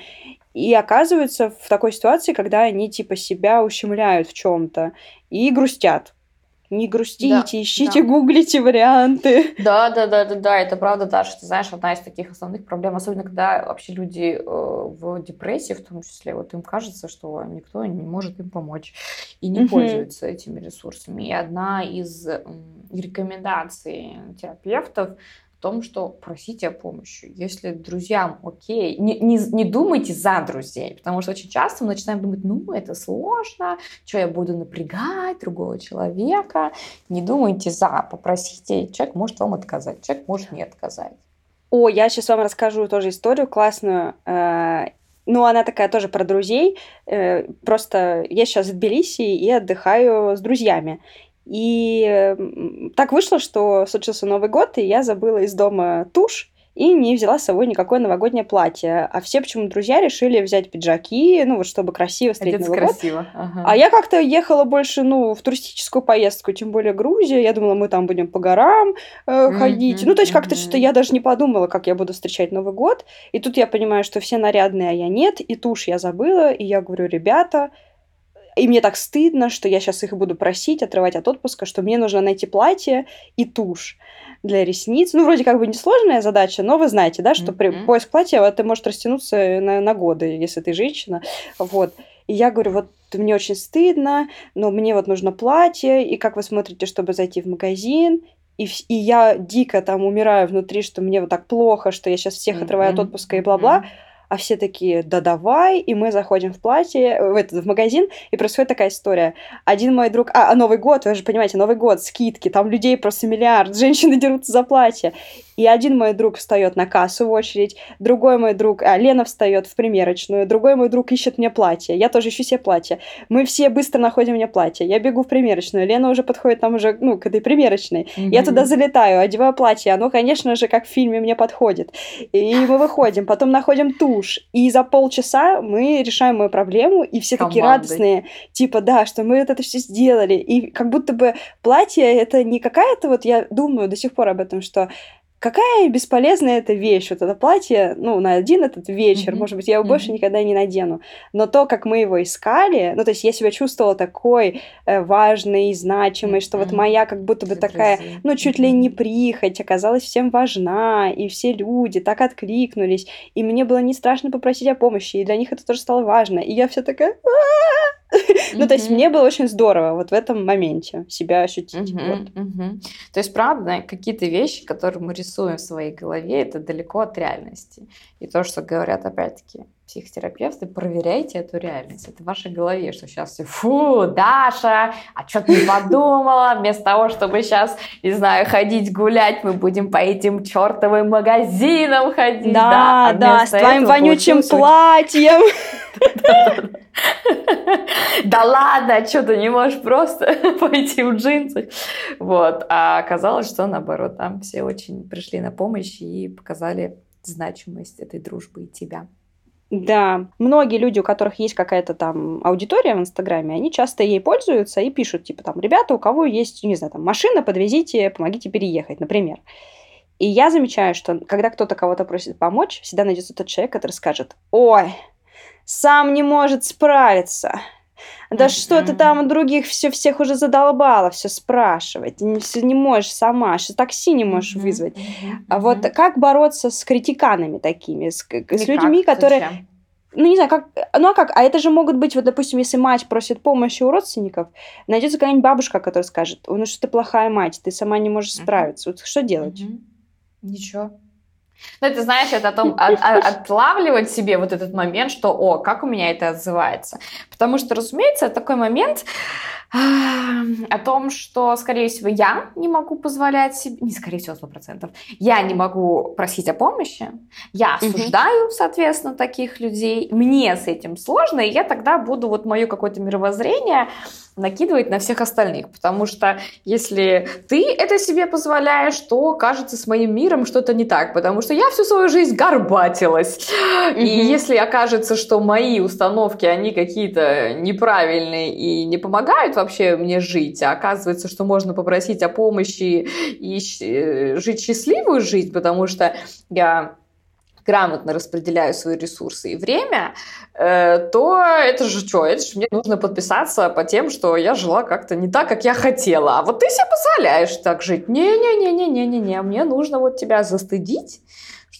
и оказываются в такой ситуации, когда они типа себя ущемляют в чем-то и грустят. Не грустите, да, ищите, да. гуглите варианты. Да, да, да, да, да, это правда, да, что, знаешь, одна из таких основных проблем, особенно когда вообще люди э, в депрессии, в том числе, вот им кажется, что никто не может им помочь и не пользуется этими ресурсами. И одна из рекомендаций терапевтов том, что просите о помощи. Если друзьям окей, не, не, не думайте за друзей, потому что очень часто мы начинаем думать, ну, это сложно, что я буду напрягать другого человека. Не думайте за, попросите, человек может вам отказать, человек может не отказать. О, я сейчас вам расскажу тоже историю классную. Э, ну, она такая тоже про друзей. Э, просто я сейчас в Тбилиси и отдыхаю с друзьями. И так вышло, что случился Новый год, и я забыла из дома тушь и не взяла с собой никакое новогоднее платье. А все почему друзья решили взять пиджаки, ну вот чтобы красиво встретить Новый красиво. год. Ага. А я как-то ехала больше, ну, в туристическую поездку, тем более Грузия. Я думала, мы там будем по горам э, ходить. Mm-hmm, ну, то есть как-то mm-hmm. что-то я даже не подумала, как я буду встречать Новый год. И тут я понимаю, что все нарядные, а я нет. И тушь я забыла. И я говорю, ребята, и мне так стыдно, что я сейчас их буду просить, отрывать от отпуска, что мне нужно найти платье и тушь для ресниц. Ну, вроде как бы несложная задача, но вы знаете, да, что mm-hmm. при поиск платья это может растянуться на, на годы, если ты женщина. Вот. И я говорю, вот мне очень стыдно, но мне вот нужно платье, и как вы смотрите, чтобы зайти в магазин, и, и я дико там умираю внутри, что мне вот так плохо, что я сейчас всех отрываю от отпуска и бла-бла. Mm-hmm а все такие, да давай, и мы заходим в платье, в, этот, в магазин, и происходит такая история. Один мой друг, а, а Новый год, вы же понимаете, Новый год, скидки, там людей просто миллиард, женщины дерутся за платье. И один мой друг встает на кассу в очередь, другой мой друг, а, Лена встает в примерочную, другой мой друг ищет мне платье, я тоже ищу себе платье. Мы все быстро находим мне платье. Я бегу в примерочную, Лена уже подходит там уже, ну, к этой примерочной. Mm-hmm. Я туда залетаю, одеваю платье, оно, конечно же, как в фильме мне подходит. И мы выходим, потом находим тушь, и за полчаса мы решаем мою проблему, и все Командой. такие радостные, типа, да, что мы вот это все сделали. И как будто бы платье это не какая-то вот, я думаю до сих пор об этом, что какая бесполезная эта вещь, вот это платье, ну, на один этот вечер, mm-hmm. может быть, я его mm-hmm. больше никогда не надену. Но то, как мы его искали, ну, то есть я себя чувствовала такой э, важной и значимой, mm-hmm. что вот моя как будто бы такая, ну, чуть ли не прихоть, оказалась всем важна, и все люди так откликнулись, и мне было не страшно попросить о помощи, и для них это тоже стало важно. И я вся такая... Ну, то есть мне было очень здорово вот в этом моменте себя ощутить. То есть, правда, какие-то вещи, которые мы рисуем в своей голове, это далеко от реальности. И то, что говорят, опять-таки, психотерапевты, проверяйте эту реальность. Это в вашей голове, что сейчас все, фу, Даша, а что ты не подумала? Вместо того, чтобы сейчас, не знаю, ходить гулять, мы будем по этим чертовым магазинам ходить. Да, да, а да с твоим вонючим платьем. Да ладно, что ты не можешь просто пойти в джинсах. Вот. А оказалось, что наоборот, там все очень пришли на помощь и показали значимость этой дружбы и тебя. Да, многие люди, у которых есть какая-то там аудитория в Инстаграме, они часто ей пользуются и пишут, типа там, ребята, у кого есть, не знаю, там, машина, подвезите, помогите переехать, например. И я замечаю, что когда кто-то кого-то просит помочь, всегда найдется тот человек, который скажет, ой, сам не может справиться. Да mm-hmm. что ты там у других все всех уже задолбала, все спрашивать, не, все не можешь сама, что такси не можешь mm-hmm. вызвать. Mm-hmm. А вот как бороться с критиканами такими, с, с людьми, которые... Зачем? ну, не знаю, как, ну, а как, а это же могут быть, вот, допустим, если мать просит помощи у родственников, найдется какая-нибудь бабушка, которая скажет, ну, что ты плохая мать, ты сама не можешь справиться, вот что делать? Ничего. Ну, это, знаешь, это о том, от, от, отлавливать себе вот этот момент, что, о, как у меня это отзывается. Потому что, разумеется, такой момент, о том, что, скорее всего, я не могу позволять себе, не скорее всего, сто процентов, я не могу просить о помощи, я осуждаю, угу. соответственно, таких людей, мне с этим сложно, и я тогда буду вот мое какое-то мировоззрение накидывать на всех остальных, потому что если ты это себе позволяешь, то кажется с моим миром что-то не так, потому что я всю свою жизнь горбатилась, угу. и если окажется, что мои установки, они какие-то неправильные и не помогают вообще мне жить, а оказывается, что можно попросить о помощи и э, жить счастливую жизнь, потому что я грамотно распределяю свои ресурсы и время, э, то это же что? Это же мне нужно подписаться по тем, что я жила как-то не так, как я хотела. А вот ты себе позволяешь так жить. Не-не-не-не-не-не-не. Мне нужно вот тебя застыдить,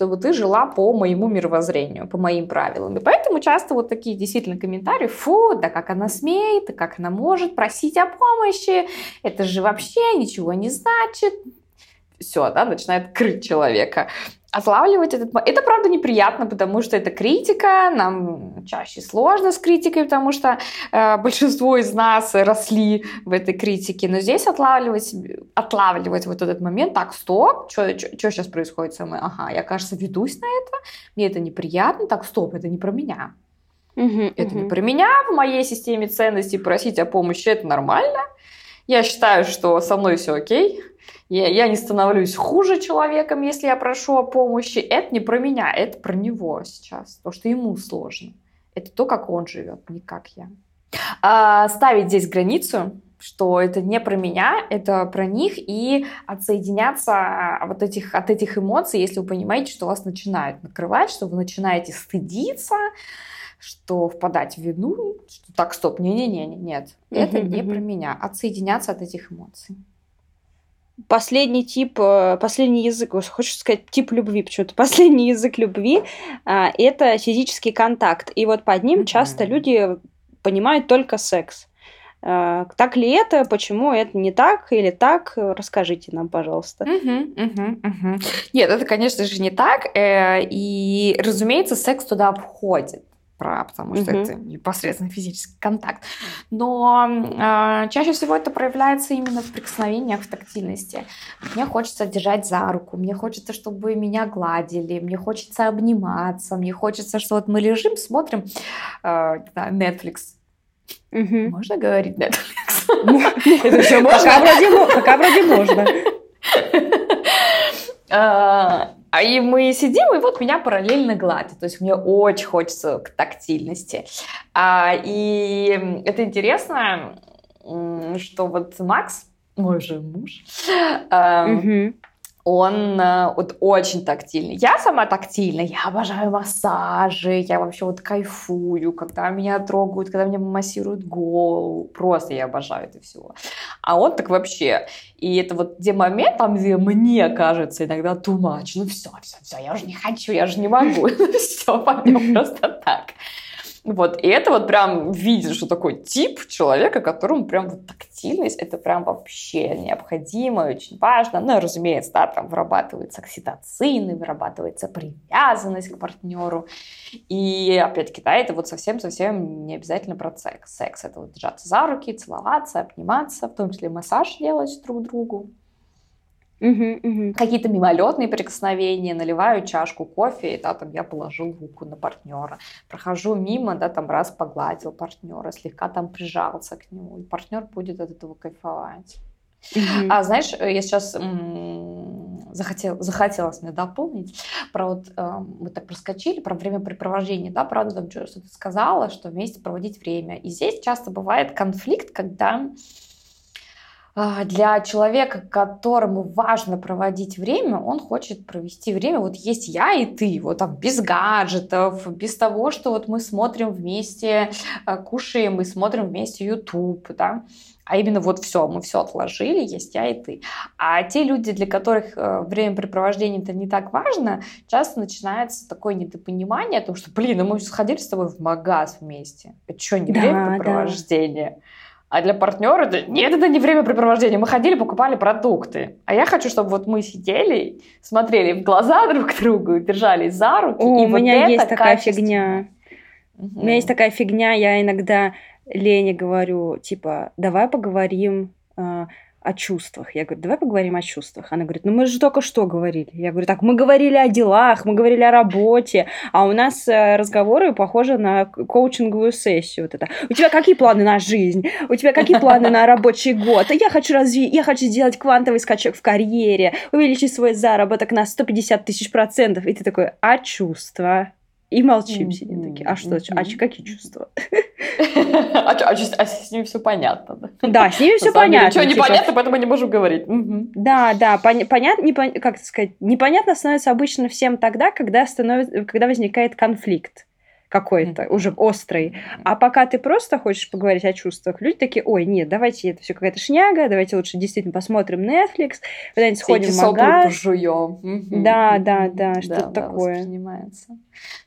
чтобы ты жила по моему мировоззрению, по моим правилам. И поэтому часто вот такие действительно комментарии, фу, да как она смеет, да как она может просить о помощи, это же вообще ничего не значит. Все, да, начинает крыть человека отлавливать этот... Это, правда, неприятно, потому что это критика, нам чаще сложно с критикой, потому что э, большинство из нас росли в этой критике, но здесь отлавливать, отлавливать вот этот момент, так, стоп, что сейчас происходит со мной? Ага, я, кажется, ведусь на это, мне это неприятно, так, стоп, это не про меня. Угу, это угу. не про меня, в моей системе ценностей просить о помощи это нормально. Я считаю, что со мной все окей, я, я не становлюсь хуже человеком, если я прошу о помощи. Это не про меня, это про него сейчас. То, что ему сложно. Это то, как он живет, не как я. А, ставить здесь границу, что это не про меня, это про них, и отсоединяться вот этих, от этих эмоций, если вы понимаете, что вас начинают накрывать, что вы начинаете стыдиться, что впадать в вину, что так, стоп, не-не-не, нет, это не про меня, отсоединяться от этих эмоций последний тип, э, последний язык, хочешь сказать, тип любви, почему-то последний язык любви а, это физический контакт. И вот под ним часто люди понимают только секс. А, так ли это? Почему это не так или так? Расскажите нам, пожалуйста. Угу, угу, угу. Нет, это, конечно же, не так. Э, и, разумеется, секс туда входит про, потому что mm-hmm. это непосредственно физический контакт. Но э, чаще всего это проявляется именно в прикосновениях, в тактильности. Мне хочется держать за руку, мне хочется, чтобы меня гладили, мне хочется обниматься, мне хочется, что вот мы лежим, смотрим э, Netflix. Mm-hmm. Можно говорить Netflix? Это все можно? Пока вроде можно. А, а и мы сидим, и вот меня параллельно гладят. То есть мне очень хочется к тактильности. А, и это интересно, что вот Макс, мой же муж, угу он э, вот очень тактильный. Я сама тактильная, я обожаю массажи, я вообще вот кайфую, когда меня трогают, когда мне массируют голову, просто я обожаю это все. А он так вообще. И это вот где момент, там, где мне кажется иногда much, ну все, все, все, я уже не хочу, я уже не могу, все, пойдем просто так. Вот, и это вот прям видишь, что такой тип человека, которому прям вот тактильность, это прям вообще необходимо, очень важно. Ну, разумеется, да, там вырабатывается окситоцин, вырабатывается привязанность к партнеру. И, опять-таки, да, это вот совсем-совсем не обязательно про секс. Секс — это вот держаться за руки, целоваться, обниматься, в том числе массаж делать друг другу. Угу, угу. Какие-то мимолетные прикосновения, наливаю чашку кофе, и да, там я положил руку на партнера. Прохожу мимо, да, там раз погладил партнера, слегка там прижался к нему, и партнер будет от этого кайфовать. Mm-hmm. А знаешь, я сейчас захотел, захотелось мне дополнить про вот э, мы так проскочили про времяпрепровождение, да, правда, там что, что ты сказала, что вместе проводить время. И здесь часто бывает конфликт, когда для человека, которому важно проводить время, он хочет провести время, вот есть я и ты, вот там без гаджетов, без того, что вот мы смотрим вместе, а, кушаем и смотрим вместе YouTube, да, а именно вот все, мы все отложили, есть я и ты. А те люди, для которых э, времяпрепровождение это не так важно, часто начинается такое недопонимание о том, что, блин, ну мы сходили с тобой в магаз вместе. Это что, не да, времяпрепровождение? Да. А для партнера это нет, это не времяпрепровождение. Мы ходили, покупали продукты. А я хочу, чтобы вот мы сидели, смотрели в глаза друг другу, держались за руки. О, и у вот меня есть такая фигня. Угу. У меня есть такая фигня, я иногда Лене говорю, типа, давай поговорим э, о чувствах. Я говорю, давай поговорим о чувствах. Она говорит, ну мы же только что говорили. Я говорю, так, мы говорили о делах, мы говорили о работе, а у нас э, разговоры похожи на коучинговую сессию. Вот это. У тебя какие планы на жизнь? У тебя какие планы на рабочий год? Я хочу развить, я хочу сделать квантовый скачок в карьере, увеличить свой заработок на 150 тысяч процентов. И ты такой, а чувства? И молчим, сидим такие. А что? Mm-hmm. А какие чувства? а, а, а с ними все понятно. Да, да с ними все понятно. Ничего типа... непонятно, поэтому не можем говорить. Да, да, пон- понятно, не, как сказать, непонятно становится обычно всем тогда, когда, становится, когда возникает конфликт какой-то, уже острый. А пока ты просто хочешь поговорить о чувствах, люди такие, ой, нет, давайте это все какая-то шняга, давайте лучше действительно посмотрим Netflix, куда-нибудь сходим в магаз. пожуем. Да, да, да, что-то да, такое. Да,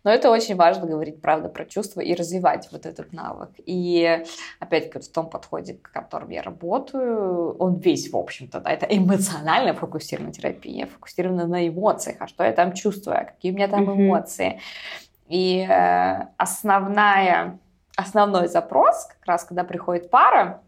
Но это очень важно говорить, правда, про чувства и развивать вот этот навык. И опять-таки в том подходе, к котором я работаю, он весь, в общем-то, да, это эмоционально фокусированная терапия, фокусирована на эмоциях, а что я там чувствую, а какие у меня там эмоции. И э, основная, основной запрос, как раз когда приходит пара,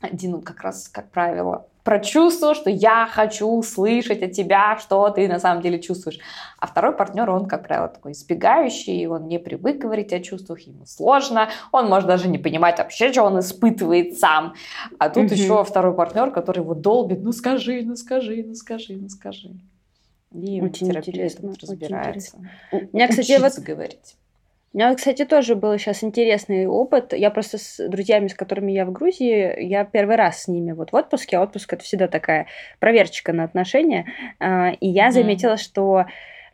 один как раз, как правило, про чувство, что я хочу услышать от тебя, что ты на самом деле чувствуешь. А второй партнер, он, как правило, такой избегающий, он не привык говорить о чувствах, ему сложно, он может даже не понимать вообще, что он испытывает сам. А тут mm-hmm. еще второй партнер, который его долбит, ну скажи, ну скажи, ну скажи, ну скажи. И очень интересно, разбирается. Очень интересно. У меня, кстати, вот говорить. У меня, кстати, тоже был сейчас интересный опыт. Я просто с друзьями, с которыми я в Грузии, я первый раз с ними вот в отпуске. А отпуск это всегда такая проверочка на отношения. А, и я заметила, что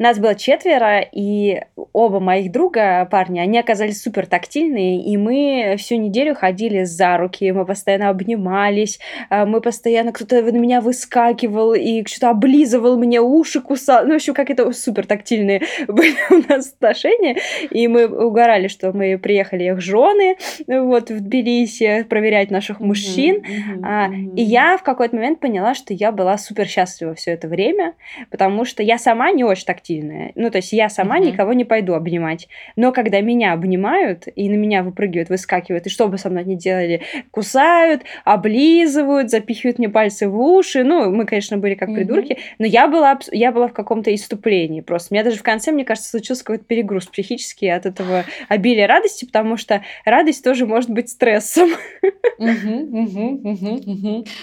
нас было четверо, и оба моих друга, парни, они оказались супер тактильные, и мы всю неделю ходили за руки, мы постоянно обнимались, а, мы постоянно, кто-то на меня выскакивал и что-то облизывал мне уши, кусал. Ну, в общем, как это супер тактильные были у нас отношения, и мы угорали, что мы приехали их жены вот в Тбилиси проверять наших мужчин, mm-hmm, mm-hmm. и я в какой-то момент поняла, что я была супер счастлива все это время, потому что я сама не очень тактильная, сильная. Ну, то есть я сама uh-huh. никого не пойду обнимать. Но когда меня обнимают, и на меня выпрыгивают, выскакивают, и что бы со мной ни делали, кусают, облизывают, запихивают мне пальцы в уши. Ну, мы, конечно, были как uh-huh. придурки, но я была, я была в каком-то иступлении просто. У меня даже в конце, мне кажется, случился какой-то перегруз психический от этого обилия радости, потому что радость тоже может быть стрессом.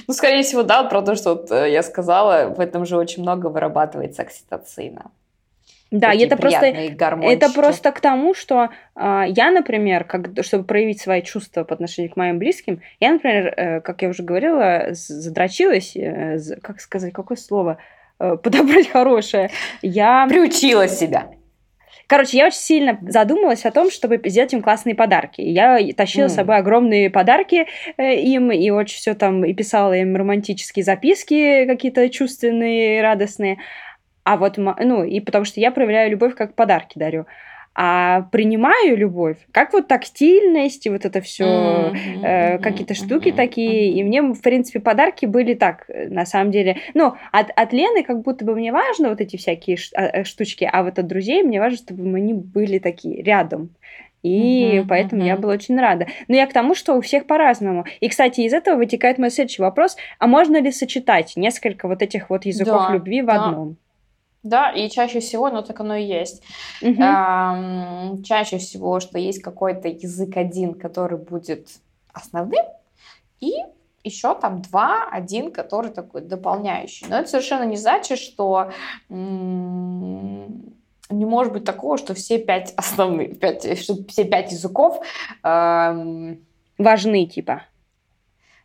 Ну, скорее всего, да, про то, что э, я сказала, в этом же очень много вырабатывается окситоцина. Да, это просто, это просто к тому, что э, я, например, как, чтобы проявить свои чувства по отношению к моим близким, я, например, э, как я уже говорила, задрочилась, э, как сказать, какое слово, э, подобрать хорошее, я... Приучила себя. Короче, я очень сильно задумалась о том, чтобы сделать им классные подарки. Я тащила mm. с собой огромные подарки э, им, и очень все там, и писала им романтические записки какие-то чувственные, радостные. А вот, ну, и потому что я проявляю любовь, как подарки дарю. А принимаю любовь, как вот тактильность и вот это все, mm-hmm, э, какие-то штуки mm-hmm, такие. И мне, в принципе, подарки были так, на самом деле. Ну, от, от Лены как будто бы мне важно вот эти всякие а, э, штучки, а вот от друзей мне важно, чтобы они были такие рядом. И uh-huh, поэтому uh-huh. я была очень рада. Но я к тому, что у всех по-разному. И, кстати, из этого вытекает мой следующий вопрос. А можно ли сочетать несколько вот этих вот языков да, любви в да. одном? Да, и чаще всего, ну так оно и есть. Угу. Эм, чаще всего, что есть какой-то язык один, который будет основным, и еще там два, один, который такой дополняющий. Но это совершенно не значит, что не может быть такого, что все пять основных, пять, что все пять языков эм, важны, типа.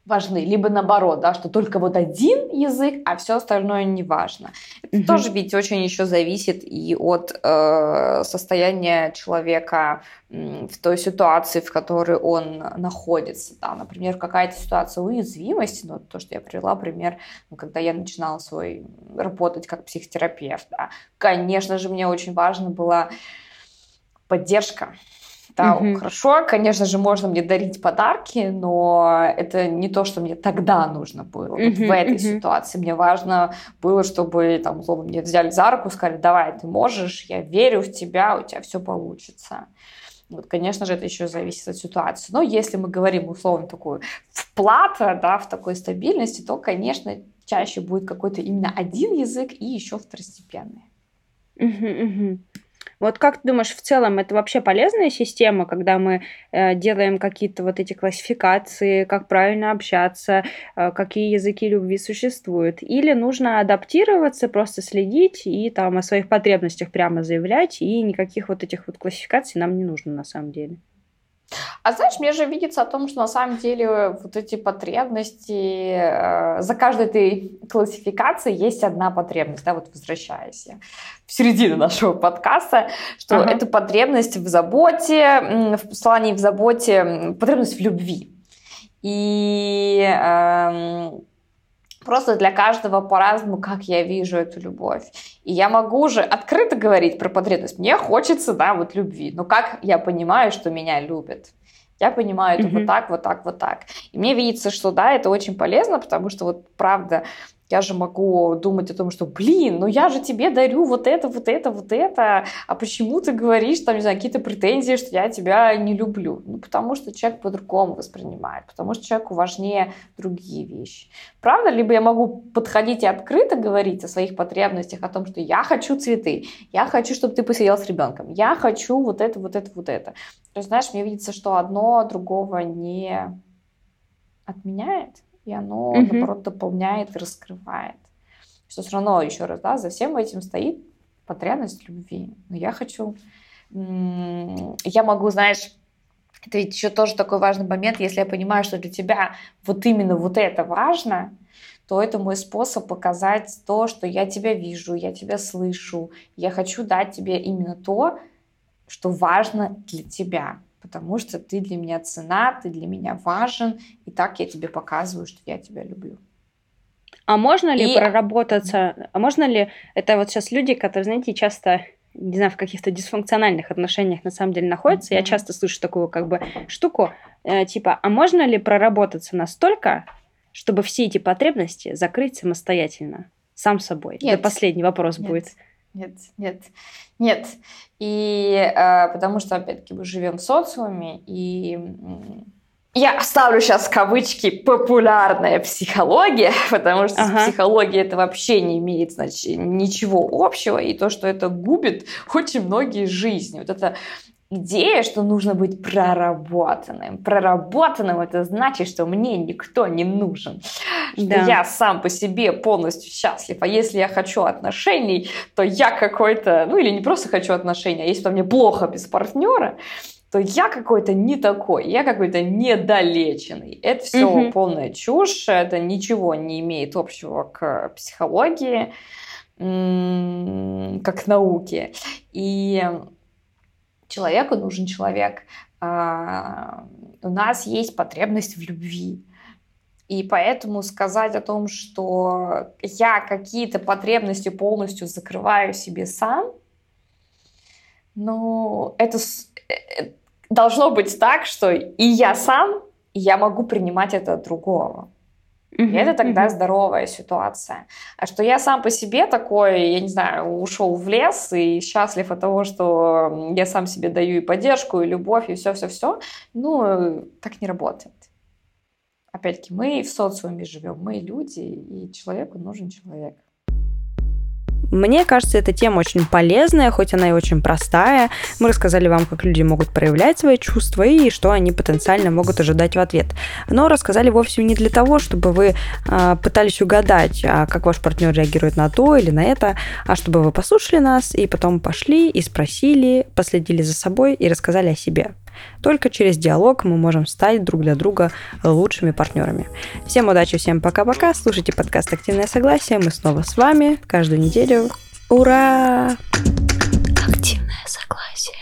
Важны, либо наоборот, да, что только вот один язык, а все остальное не важно. Это угу. тоже ведь очень еще зависит и от э, состояния человека э, в той ситуации, в которой он находится. Да. Например, какая-то ситуация уязвимости, ну, то, что я привела пример, ну, когда я начинала свой работать как психотерапевт, да. конечно же, мне очень важно была поддержка да, угу. хорошо, конечно же, можно мне дарить подарки, но это не то, что мне тогда нужно было. Угу, вот в этой угу. ситуации мне важно было, чтобы там, условно, мне взяли за руку, сказали, давай, ты можешь, я верю в тебя, у тебя все получится. Вот, конечно же, это еще зависит от ситуации. Но если мы говорим условно такую вплата, да, в такой стабильности, то, конечно, чаще будет какой-то именно один язык и еще второстепенный. Угу, угу. Вот как ты думаешь, в целом это вообще полезная система, когда мы э, делаем какие-то вот эти классификации, как правильно общаться, э, какие языки любви существуют? Или нужно адаптироваться, просто следить и там о своих потребностях прямо заявлять, и никаких вот этих вот классификаций нам не нужно на самом деле? А знаешь, мне же видится о том, что на самом деле вот эти потребности, э, за каждой этой классификацией есть одна потребность, да, вот возвращаясь в середину нашего подкаста, что ага. это потребность в заботе, в послании в заботе, потребность в любви. И э, Просто для каждого по-разному, как я вижу эту любовь. И я могу уже открыто говорить про потребность. Мне хочется, да, вот любви. Но как я понимаю, что меня любят? Я понимаю это mm-hmm. вот так, вот так, вот так. И мне видится, что да, это очень полезно, потому что вот правда я же могу думать о том, что, блин, ну я же тебе дарю вот это, вот это, вот это, а почему ты говоришь, там, не знаю, какие-то претензии, что я тебя не люблю? Ну, потому что человек по-другому воспринимает, потому что человеку важнее другие вещи. Правда? Либо я могу подходить и открыто говорить о своих потребностях, о том, что я хочу цветы, я хочу, чтобы ты посидел с ребенком, я хочу вот это, вот это, вот это. То есть, знаешь, мне видится, что одно другого не отменяет, и оно, угу. наоборот, дополняет и раскрывает. Что все равно, еще раз, да, за всем этим стоит потребность любви. Но я хочу... Я могу, знаешь, это ведь еще тоже такой важный момент, если я понимаю, что для тебя вот именно вот это важно, то это мой способ показать то, что я тебя вижу, я тебя слышу, я хочу дать тебе именно то, что важно для тебя потому что ты для меня цена, ты для меня важен, и так я тебе показываю, что я тебя люблю. А можно ли и... проработаться, а можно ли, это вот сейчас люди, которые, знаете, часто не знаю, в каких-то дисфункциональных отношениях на самом деле находятся. Mm-hmm. Я часто слышу такую как бы штуку, э, типа, а можно ли проработаться настолько, чтобы все эти потребности закрыть самостоятельно, сам собой? Нет. Это последний вопрос Нет. будет. Нет, нет, нет. И э, потому что, опять-таки, мы живем в социуме, и я оставлю сейчас кавычки популярная психология, потому что ага. психология это вообще не имеет значит, ничего общего, и то, что это губит очень многие жизни. Вот это идея, что нужно быть проработанным. Проработанным это значит, что мне никто не нужен. Что да. я сам по себе полностью счастлив. А если я хочу отношений, то я какой-то, ну или не просто хочу отношений, а если мне плохо без партнера, то я какой-то не такой, я какой-то недолеченный. Это все угу. полная чушь, это ничего не имеет общего к психологии, как к науке. И человеку нужен человек. А, у нас есть потребность в любви. И поэтому сказать о том, что я какие-то потребности полностью закрываю себе сам, ну, это э, должно быть так, что и я сам, и я могу принимать это от другого. Mm-hmm. И это тогда mm-hmm. здоровая ситуация. А что я сам по себе такой, я не знаю, ушел в лес и счастлив от того, что я сам себе даю и поддержку, и любовь, и все-все-все, ну, так не работает. Опять-таки, мы в социуме живем, мы люди, и человеку нужен человек. Мне кажется, эта тема очень полезная, хоть она и очень простая. Мы рассказали вам, как люди могут проявлять свои чувства и что они потенциально могут ожидать в ответ. Но рассказали вовсе не для того, чтобы вы э, пытались угадать, а как ваш партнер реагирует на то или на это, а чтобы вы послушали нас и потом пошли и спросили, последили за собой и рассказали о себе. Только через диалог мы можем стать друг для друга лучшими партнерами. Всем удачи, всем пока-пока. Слушайте подкаст «Активное согласие». Мы снова с вами каждую неделю. Ура! Активное согласие.